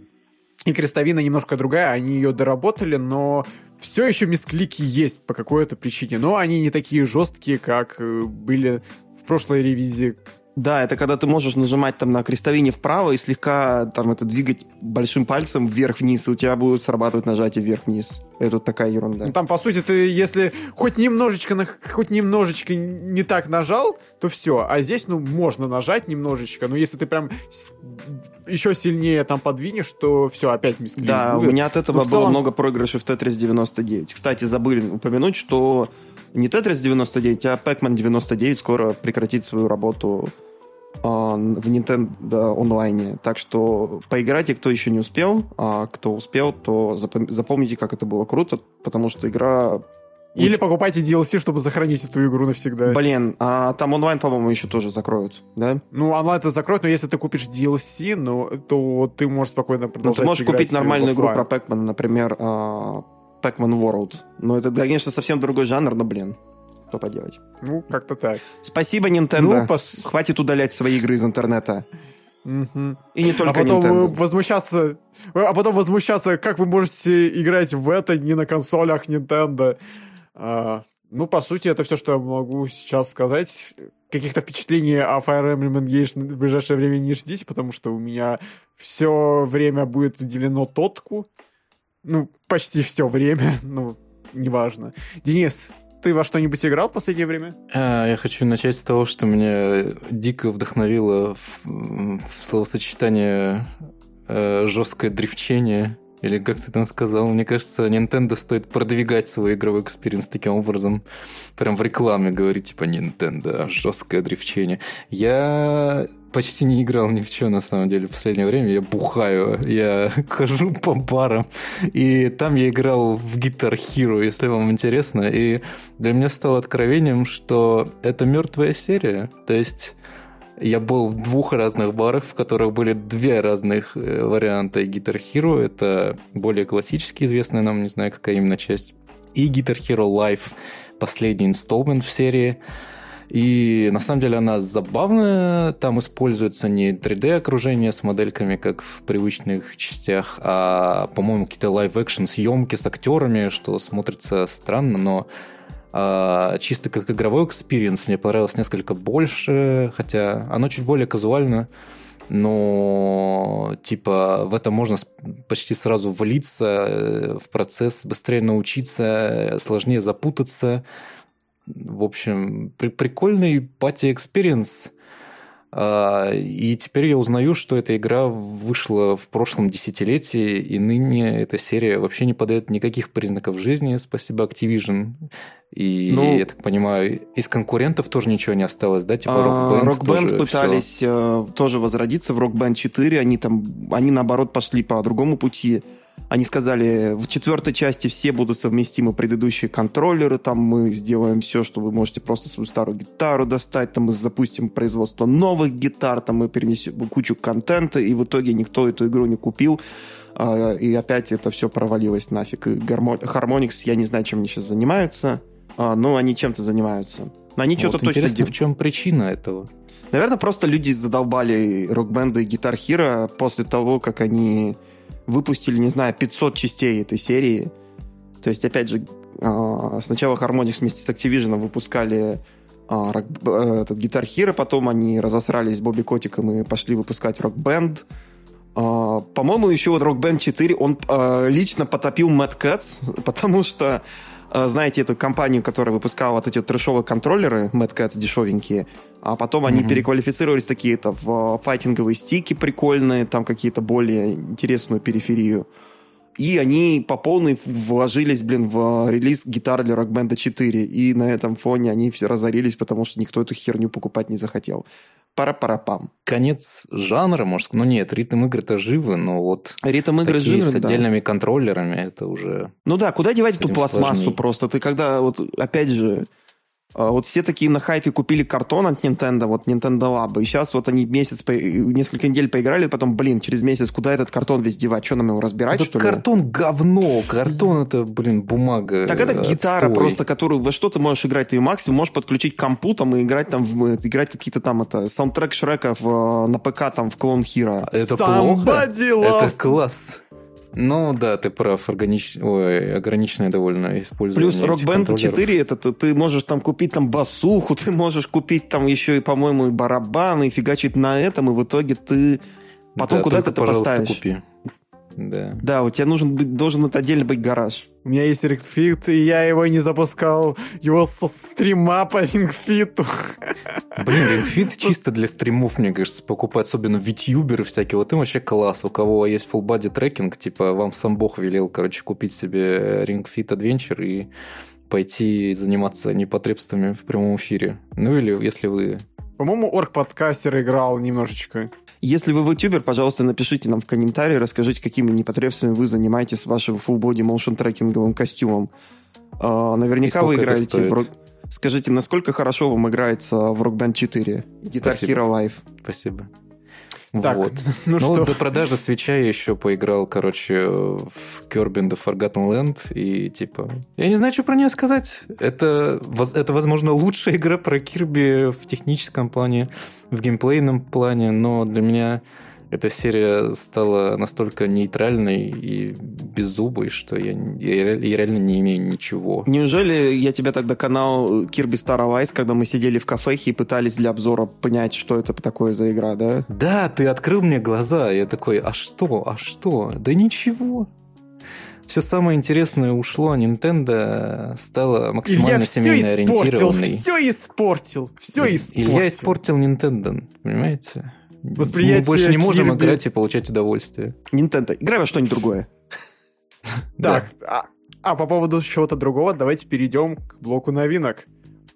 и крестовина немножко другая, они ее доработали, но все еще мисклики есть по какой-то причине, но они не такие жесткие, как э, были в прошлой ревизии да, это когда ты можешь нажимать там на крестовине вправо и слегка там это двигать большим пальцем вверх-вниз, и у тебя будет срабатывать нажатие вверх-вниз. Это такая ерунда. Ну, там, по сути, ты если хоть немножечко, хоть немножечко не так нажал, то все. А здесь, ну, можно нажать немножечко, но если ты прям еще сильнее там подвинешь, то все, опять мисклик Да, будет. у меня от этого ну, было целом... много проигрышей в Tetris 99. Кстати, забыли упомянуть, что не Tetris 99, а Pac-Man 99 скоро прекратит свою работу в Nintendo онлайне. Так что поиграйте, кто еще не успел, а кто успел, то запомните, как это было круто, потому что игра или покупайте DLC, чтобы сохранить эту игру навсегда. Блин, а там онлайн, по-моему, еще тоже закроют, да? Ну, онлайн это закроют, но если ты купишь DLC, ну, то ты можешь спокойно продолжать Ну, ты можешь купить нормальную игру про Pac-Man, например, uh, Pac-Man World. Ну, это, конечно, совсем другой жанр, но, блин, что поделать. Ну, как-то так. Спасибо, Nintendo. Ну, пос... Хватит удалять свои игры из интернета. И не только а потом Nintendo. возмущаться, а потом возмущаться, как вы можете играть в это не на консолях Nintendo. А, ну, по сути, это все, что я могу сейчас сказать. Каких-то впечатлений о Fire Emblem Engage в ближайшее время не ждите, потому что у меня все время будет уделено тотку. Ну, почти все время, *laughs* ну, неважно. Денис, ты во что-нибудь играл в последнее время? А, я хочу начать с того, что меня дико вдохновило в, в словосочетание э, жесткое дрифчение или как ты там сказал, мне кажется, Nintendo стоит продвигать свой игровой experience таким образом. Прям в рекламе говорить, типа, Nintendo, жесткое дрифчение. Я почти не играл ни в что, на самом деле, в последнее время. Я бухаю, я *laughs* хожу по барам. И там я играл в Guitar Hero, если вам интересно. И для меня стало откровением, что это мертвая серия. То есть я был в двух разных барах, в которых были две разных э, варианта Guitar Hero. Это более классически известная нам, не знаю, какая именно часть. И Guitar Hero Live, последний installment в серии. И на самом деле она забавная. Там используется не 3D-окружение с модельками, как в привычных частях, а, по-моему, какие-то live-action съемки с актерами, что смотрится странно, но а, чисто как игровой experience мне понравилось несколько больше, хотя оно чуть более казуально, но типа в это можно почти сразу влиться э, в процесс, быстрее научиться, сложнее запутаться. В общем, при прикольный party experience. А, и теперь я узнаю, что эта игра вышла в прошлом десятилетии, и ныне эта серия вообще не подает никаких признаков жизни, спасибо Activision. И, ну, я так понимаю, из конкурентов тоже ничего не осталось, да? Типа Rock Band, Rock Band пытались все... Э, тоже возродиться в Rock Band 4, они там, они наоборот пошли по другому пути. Они сказали, в четвертой части все будут совместимы предыдущие контроллеры, там мы сделаем все, что вы можете просто свою старую гитару достать, там мы запустим производство новых гитар, там мы перенесем кучу контента, и в итоге никто эту игру не купил. А, и опять это все провалилось нафиг. И Harmonix, я не знаю, чем они сейчас занимаются, а, но они чем-то занимаются. Они вот что-то точно делают. в чем причина этого? Наверное, просто люди задолбали рок-бенды и Guitar Hero после того, как они выпустили, не знаю, 500 частей этой серии. То есть, опять же, а, сначала Harmonix вместе с Activision выпускали а, э, этот Guitar Hero, потом они разосрались с Бобби Котиком и пошли выпускать Rock Band. А, по-моему, еще вот Rock Band 4 он лично потопил Mad Cats, *laughs* потому что знаете, эту компанию, которая выпускала вот эти вот трэшовые контроллеры, Mad Cats дешевенькие, а потом они mm-hmm. переквалифицировались такие-то в файтинговые стики прикольные, там какие-то более интересную периферию. И они по полной вложились, блин, в релиз гитары для Rock Band 4. И на этом фоне они все разорились, потому что никто эту херню покупать не захотел. Пара-пара-пам. Конец жанра, может, ну нет, ритм игры-то живы, но вот ритм игры живы, с отдельными да. контроллерами это уже... Ну да, куда девать эту пластмассу сложнее. просто? Ты когда, вот опять же, вот все такие на хайпе купили картон от Nintendo, вот Nintendo Lab, и сейчас вот они месяц, несколько недель поиграли, потом, блин, через месяц куда этот картон весь девать? Что нам его разбирать, да что картон ли? говно, картон это, блин, бумага Так это гитара просто, которую, во что ты можешь играть? Ты максимум можешь подключить к компу там и играть там, в, играть какие-то там, это, саундтрек Шрека в, на ПК там в Clone Hero. Это плохо? Это класс. Ну да, ты прав, органич... Ой, ограниченное довольно использование. Плюс Rock Band 4, это ты, ты можешь там купить там басуху, *laughs* ты можешь купить там еще и, по-моему, и барабаны, и фигачить на этом, и в итоге ты потом да, куда-то это поставишь. купи. Да. Да, у тебя нужен быть, должен это отдельно быть гараж. У меня есть рингфит, и я его не запускал. Его со стрима по рингфиту. Блин, рингфит чисто для стримов, мне кажется, покупать, особенно витюберы всякие. Вот им вообще класс. У кого есть full body трекинг, типа вам сам бог велел, короче, купить себе рингфит Adventure и пойти заниматься непотребствами в прямом эфире. Ну или если вы... По-моему, орг-подкастер играл немножечко. Если вы ютубер, пожалуйста, напишите нам в комментарии, расскажите, какими непотребствами вы занимаетесь вашим full body motion трекинговым костюмом. А, наверняка вы играете в... Скажите, насколько хорошо вам играется в Rock Band 4 и Guitar Hero Live? Спасибо. Так, вот. *laughs* ну, ну что? до продажи свеча я еще поиграл, короче, в Kirby in the Forgotten Land, и типа... Я не знаю, что про нее сказать. Это, это возможно, лучшая игра про Кирби в техническом плане, в геймплейном плане, но для меня эта серия стала настолько нейтральной и беззубой, что я, я, я реально не имею ничего. Неужели я тебя тогда канал Kirby Star Allies, когда мы сидели в кафехе и пытались для обзора понять, что это такое за игра, да? Да, ты открыл мне глаза. Я такой, а что, а что? Да ничего все самое интересное ушло, Nintendo стала максимально Илья семейно ориентированной. Все испортил, все испортил. Илья испортил Nintendo, понимаете? Восприятие Мы больше не можем Kirby. играть и получать удовольствие. Nintendo, играй во что-нибудь другое. *laughs* Так, а, а по поводу чего-то другого, давайте перейдем к блоку новинок.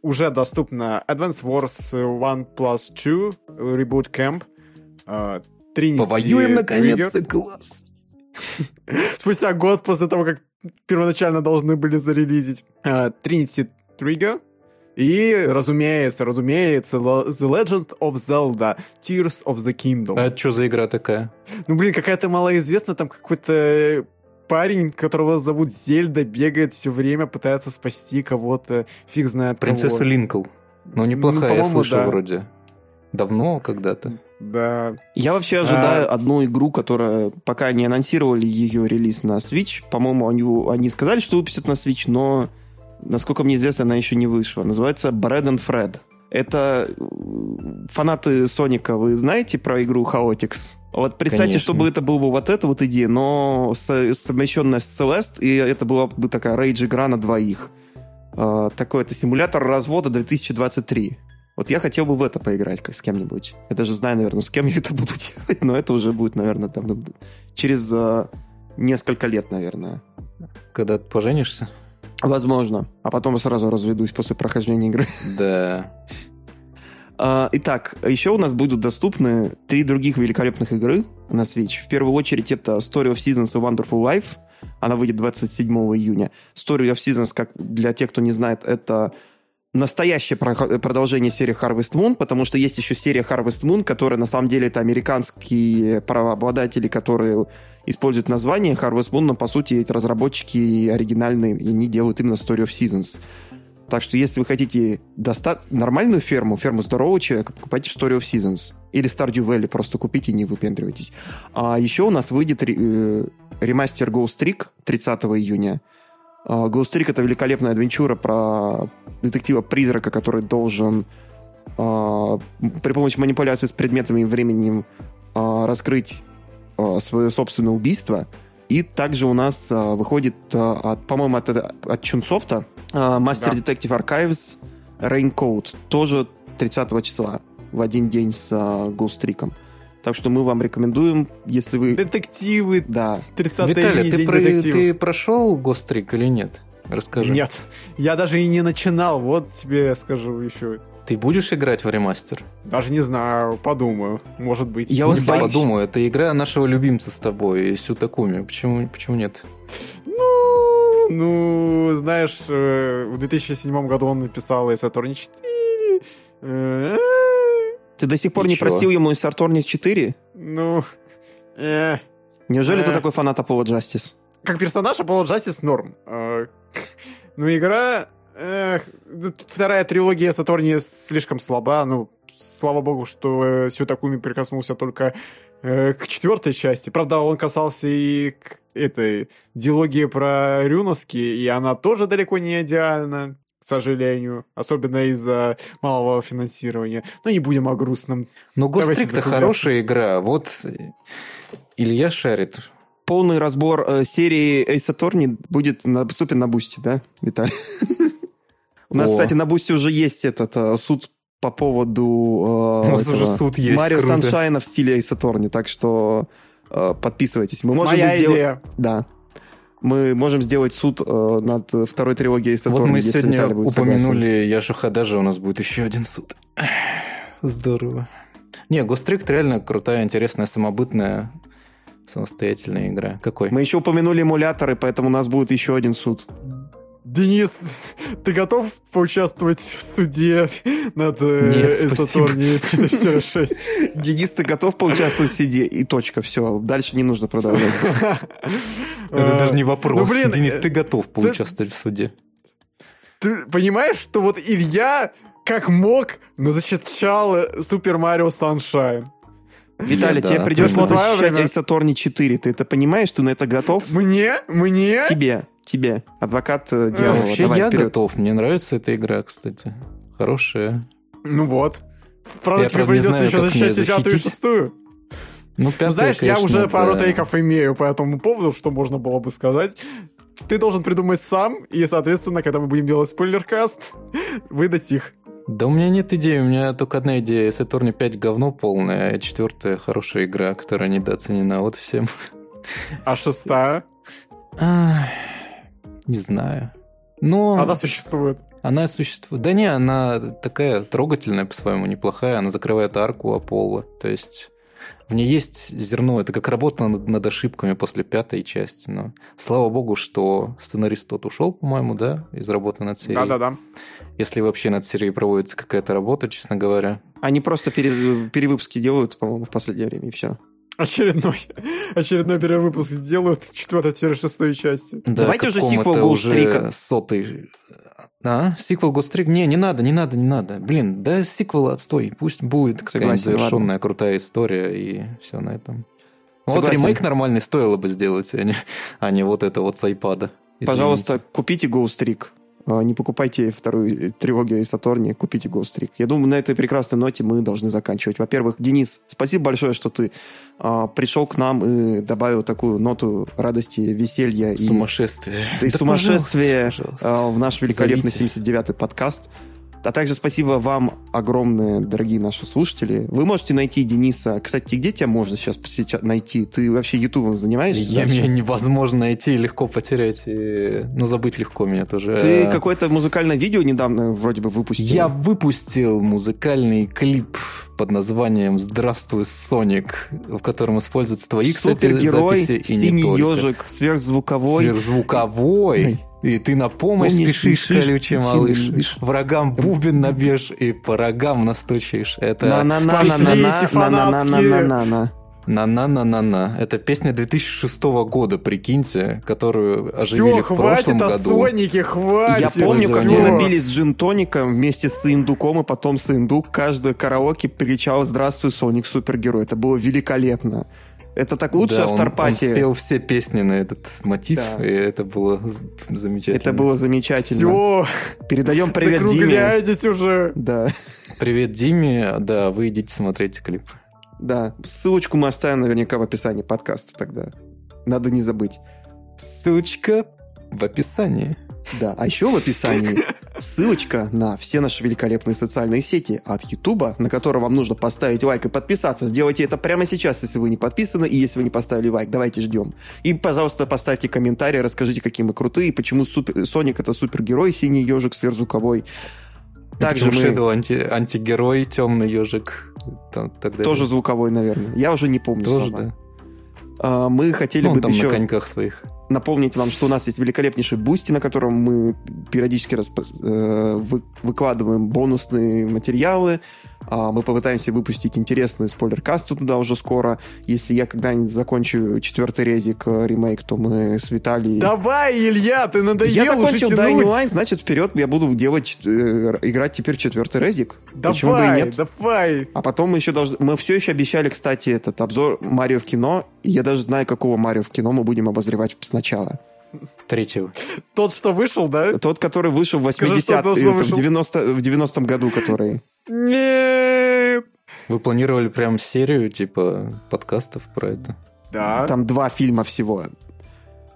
Уже доступно Advance Wars 1 Plus 2, Reboot Camp, uh, Trinity Повоюем наконец-то, класс! *laughs* Спустя год после того, как первоначально должны были зарелизить uh, Trinity Trigger, и, разумеется, разумеется, The Legend of Zelda Tears of the Kingdom. А это что за игра такая? Ну, блин, какая-то малоизвестная, там какой-то парень, которого зовут Зельда, бегает все время, пытается спасти кого-то, фиг знает Принцесса кого. Линкл. Ну, неплохая, ну, я слышал да. вроде. Давно когда-то. Да. Я вообще ожидаю а... одну игру, которая пока не анонсировали ее релиз на Switch. По-моему, они, они сказали, что выпустят на Switch, но насколько мне известно, она еще не вышла. Называется Bread and Fred. Это э, фанаты Соника, вы знаете про игру Chaotix? Вот представьте, Конечно. чтобы это была бы вот эта вот идея, но совмещенная с Celeste, и это была бы такая рейдж-игра на двоих. Э, такой это симулятор развода 2023. Вот я хотел бы в это поиграть как с кем-нибудь. Я даже знаю, наверное, с кем я это *laughs* буду делать, но это уже будет, наверное, там, через э, несколько лет, наверное. Когда ты поженишься? Возможно. А потом сразу разведусь после прохождения игры. *laughs* Да. А, итак, еще у нас будут доступны три других великолепных игры на Switch. В первую очередь это Story of Seasons и Wonderful Life. Она выйдет 27 июня. Story of Seasons, как для тех, кто не знает, это настоящее продолжение серии Harvest Moon, потому что есть еще серия Harvest Moon, которая на самом деле это американские правообладатели, которые используют название Harvest Moon, но по сути эти разработчики оригинальные, и они делают именно Story of Seasons. Так что если вы хотите достать нормальную ферму, ферму здорового человека, покупайте в Story of Seasons. Или Stardew Valley просто купите и не выпендривайтесь. А еще у нас выйдет э, ремастер Ghost Trick 30 июня. Ghost Trick — это великолепная адвенчура про детектива-призрака, который должен uh, при помощи манипуляции с предметами и временем uh, раскрыть свое собственное убийство. И также у нас выходит, от, по-моему, от, от Чунсофта Master да. Detective Archives Raincoat. Тоже 30 числа, в один день с Ghost Trick. Так что мы вам рекомендуем, если вы... Детективы. Да. 30 Виталий, ты, про... ты прошел Гострик или нет? Расскажи. Нет, я даже и не начинал, вот тебе скажу еще. Ты будешь играть в ремастер? Даже не знаю, подумаю. Может быть. Я вот подумаю, это игра нашего любимца с тобой, Сютакуми. Почему, почему нет? Ну, ну, знаешь, э, в 2007 году он написал Ace Attorney 4. Ты до сих пор не простил ему из Арторник 4? Ну, э, Неужели э. ты такой фанат Apollo Justice? Как персонаж Apollo Justice норм. Э, *laughs* ну, игра... Э, вторая трилогия Сатурни слишком слаба. Ну, слава богу, что э, Сютакуми прикоснулся только э, к четвертой части. Правда, он касался и к этой диалогии про Рюновски, и она тоже далеко не идеальна к сожалению, особенно из-за малого финансирования. Но не будем о грустном. Но Ghost Trick -то хорошая игра. Вот Илья шарит. Полный разбор э, серии Ace Attorney будет доступен на Бусти, да, Виталий? *laughs* У нас, кстати, на Бусти уже есть этот э, суд по поводу У нас уже суд есть, Mario Sunshine а в стиле Ace Attorney, так что э, подписывайтесь. Мы можем Моя идея. Да. Мы можем сделать суд э, над второй трилогией Сатурна, Вот мы сегодня упомянули Яшу Хадажа, у нас будет еще один суд. Здорово. Не, Гострикт реально крутая, интересная, самобытная, самостоятельная игра. Какой? Мы еще упомянули эмуляторы, поэтому у нас будет еще один суд. Денис, ты готов поучаствовать в суде над э, Сатурни 4-6? Денис, ты готов поучаствовать в суде? И точка, все. Дальше не нужно продолжать. *laughs* Это даже не вопрос. Ну, Денис, ты готов поучаствовать в суде? Ты понимаешь, что вот Илья как мог, но защищал Супер Марио Sunshine? Виталий, тебе придется защищать Ace 4. Ты это понимаешь? Ты на это готов? Мне? Мне? Тебе тебе, адвокат э, дьявола. Вообще Давай я вперед. готов. Мне нравится эта игра, кстати. Хорошая. Ну вот. Правда, я, тебе придется еще защищать пятую и шестую. Ну, ну, Знаешь, конечно, я уже да. пару тейков имею по этому поводу, что можно было бы сказать. Ты должен придумать сам, и, соответственно, когда мы будем делать спойлеркаст, *laughs* выдать их. Да у меня нет идеи, у меня только одна идея. Сатурни 5 говно полное, а четвертая хорошая игра, которая недооценена. Вот всем. *laughs* А шестая? Не знаю. Но... Она существует. Она существует. Да не, она такая трогательная по-своему, неплохая. Она закрывает арку Аполло. То есть в ней есть зерно. Это как работа над, над ошибками после пятой части. Но слава богу, что сценарист тот ушел, по-моему, да, из работы над серией. Да-да-да. Если вообще над серией проводится какая-то работа, честно говоря. Они просто пере... перевыпуски делают, по-моему, в последнее время, и все очередной, *laughs* очередной перевыпуск сделают четвертой-шестой части. Да, Давайте уже сиквел Гоустрика. Сотый. А? Сиквел Гострик? Не, не надо, не надо, не надо. Блин, да сиквел отстой. Пусть будет какая-нибудь завершенная ладно. крутая история и все на этом. Согласен. Вот ремейк нормальный стоило бы сделать, а не, а не вот это вот с айпада. Пожалуйста, купите Ghost Не покупайте вторую трилогию из Сатурни, купите Ghost Trick. Я думаю, на этой прекрасной ноте мы должны заканчивать. Во-первых, Денис, спасибо большое, что ты а, пришел к нам и добавил такую ноту радости, веселья. Сумасшествие. И, и да сумасшествие пожалуйста, пожалуйста. в наш великолепный 79-й подкаст. А также спасибо вам огромное, дорогие наши слушатели. Вы можете найти Дениса. Кстати, где тебя можно сейчас найти? Ты вообще ютубом занимаешься? Я, меня невозможно найти, легко потерять. И... Ну, забыть легко меня тоже. Ты какое-то музыкальное видео недавно вроде бы выпустил. Я выпустил музыкальный клип под названием «Здравствуй, Соник», в котором используются твои, кстати, записи и синий ежик, сверхзвуковой. Сверхзвуковой. И ты на помощь Помнишь, спешишь, спешишь, колючий малыш. Спешишь. Врагам бубен набежь и по рогам настучишь. Это на-на-на-на-на-на-на-на-на-на. На-на-на-на-на. Это песня 2006 года, прикиньте, которую оживили Все, в прошлом году. Все, хватит о Сонике, хватит. Я помню, как мы набились джин-тоником вместе с Индуком, и потом с Индук каждый караоке кричал «Здравствуй, Соник, супергерой». Это было великолепно. Это так лучше да, авторпатия. Он, он спел все песни на этот мотив, да. и это было замечательно. Это было замечательно. Все. Передаем *laughs* привет Диме. уже. Да. Привет Диме. Да, вы идите смотреть клип. Да. Ссылочку мы оставим наверняка в описании подкаста тогда. Надо не забыть. Ссылочка в описании. Да, а еще в описании *laughs* ссылочка на все наши великолепные социальные сети от Ютуба, на который вам нужно поставить лайк и подписаться. Сделайте это прямо сейчас, если вы не подписаны, и если вы не поставили лайк, давайте ждем. И, пожалуйста, поставьте комментарий, расскажите, какие мы крутые, почему супер... Соник это супергерой, синий ежик сверхзвуковой. Также мы... Shadow анти, антигерой, темный ежик. Там, Тоже звуковой, наверное. Я уже не помню Тоже, сама. да. А, мы хотели ну, бы там еще... на коньках своих напомнить вам, что у нас есть великолепнейший бусти, на котором мы периодически расп... э, вы... выкладываем бонусные материалы. А, мы попытаемся выпустить интересный спойлер-каст туда уже скоро. Если я когда-нибудь закончу четвертый резик э, ремейк, то мы с Виталией... Давай, Илья, ты надоел Я закончил Dying Line, значит, вперед я буду делать, э, играть теперь четвертый резик. Давай, Почему бы и нет? давай. А потом мы еще должны... Мы все еще обещали, кстати, этот обзор Марио в кино. Я даже знаю, какого Марио в кино мы будем обозревать сначала. Третьего. Тот, что вышел, да? Тот, который вышел в 80 в 90 в 90 году, который. Нет! Вы планировали прям серию, типа, подкастов про это? Да. Там два фильма всего.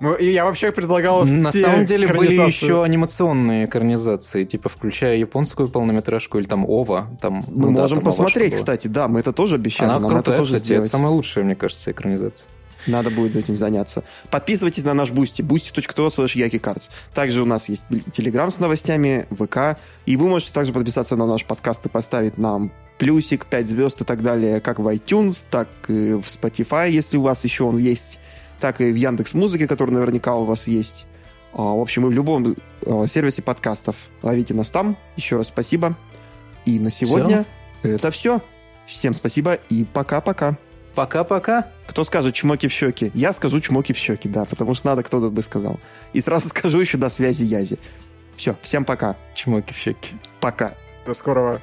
Ну, я вообще предлагал все На самом деле были еще анимационные экранизации, типа включая японскую полнометражку или там OVA. Там, мы ну, можем да, посмотреть, кстати, да, мы это тоже обещали. Она крутая, это тоже кстати, сделать. это самая лучшая, мне кажется, экранизация. Надо будет этим заняться. Подписывайтесь на наш Бусти, boosty.to slash Также у нас есть Телеграм с новостями, ВК. И вы можете также подписаться на наш подкаст и поставить нам плюсик, 5 звезд и так далее, как в iTunes, так и в Spotify, если у вас еще он есть, так и в Яндекс Музыке, который наверняка у вас есть. А, в общем, и в любом а, сервисе подкастов. Ловите нас там. Еще раз спасибо. И на сегодня все. это все. Всем спасибо и пока-пока. Пока-пока. Кто скажет чмоки в щеки? Я скажу чмоки в щеки, да, потому что надо, кто-то бы сказал. И сразу *laughs* скажу еще до связи Язи. Все, всем пока. Чмоки в щеки. Пока. До скорого.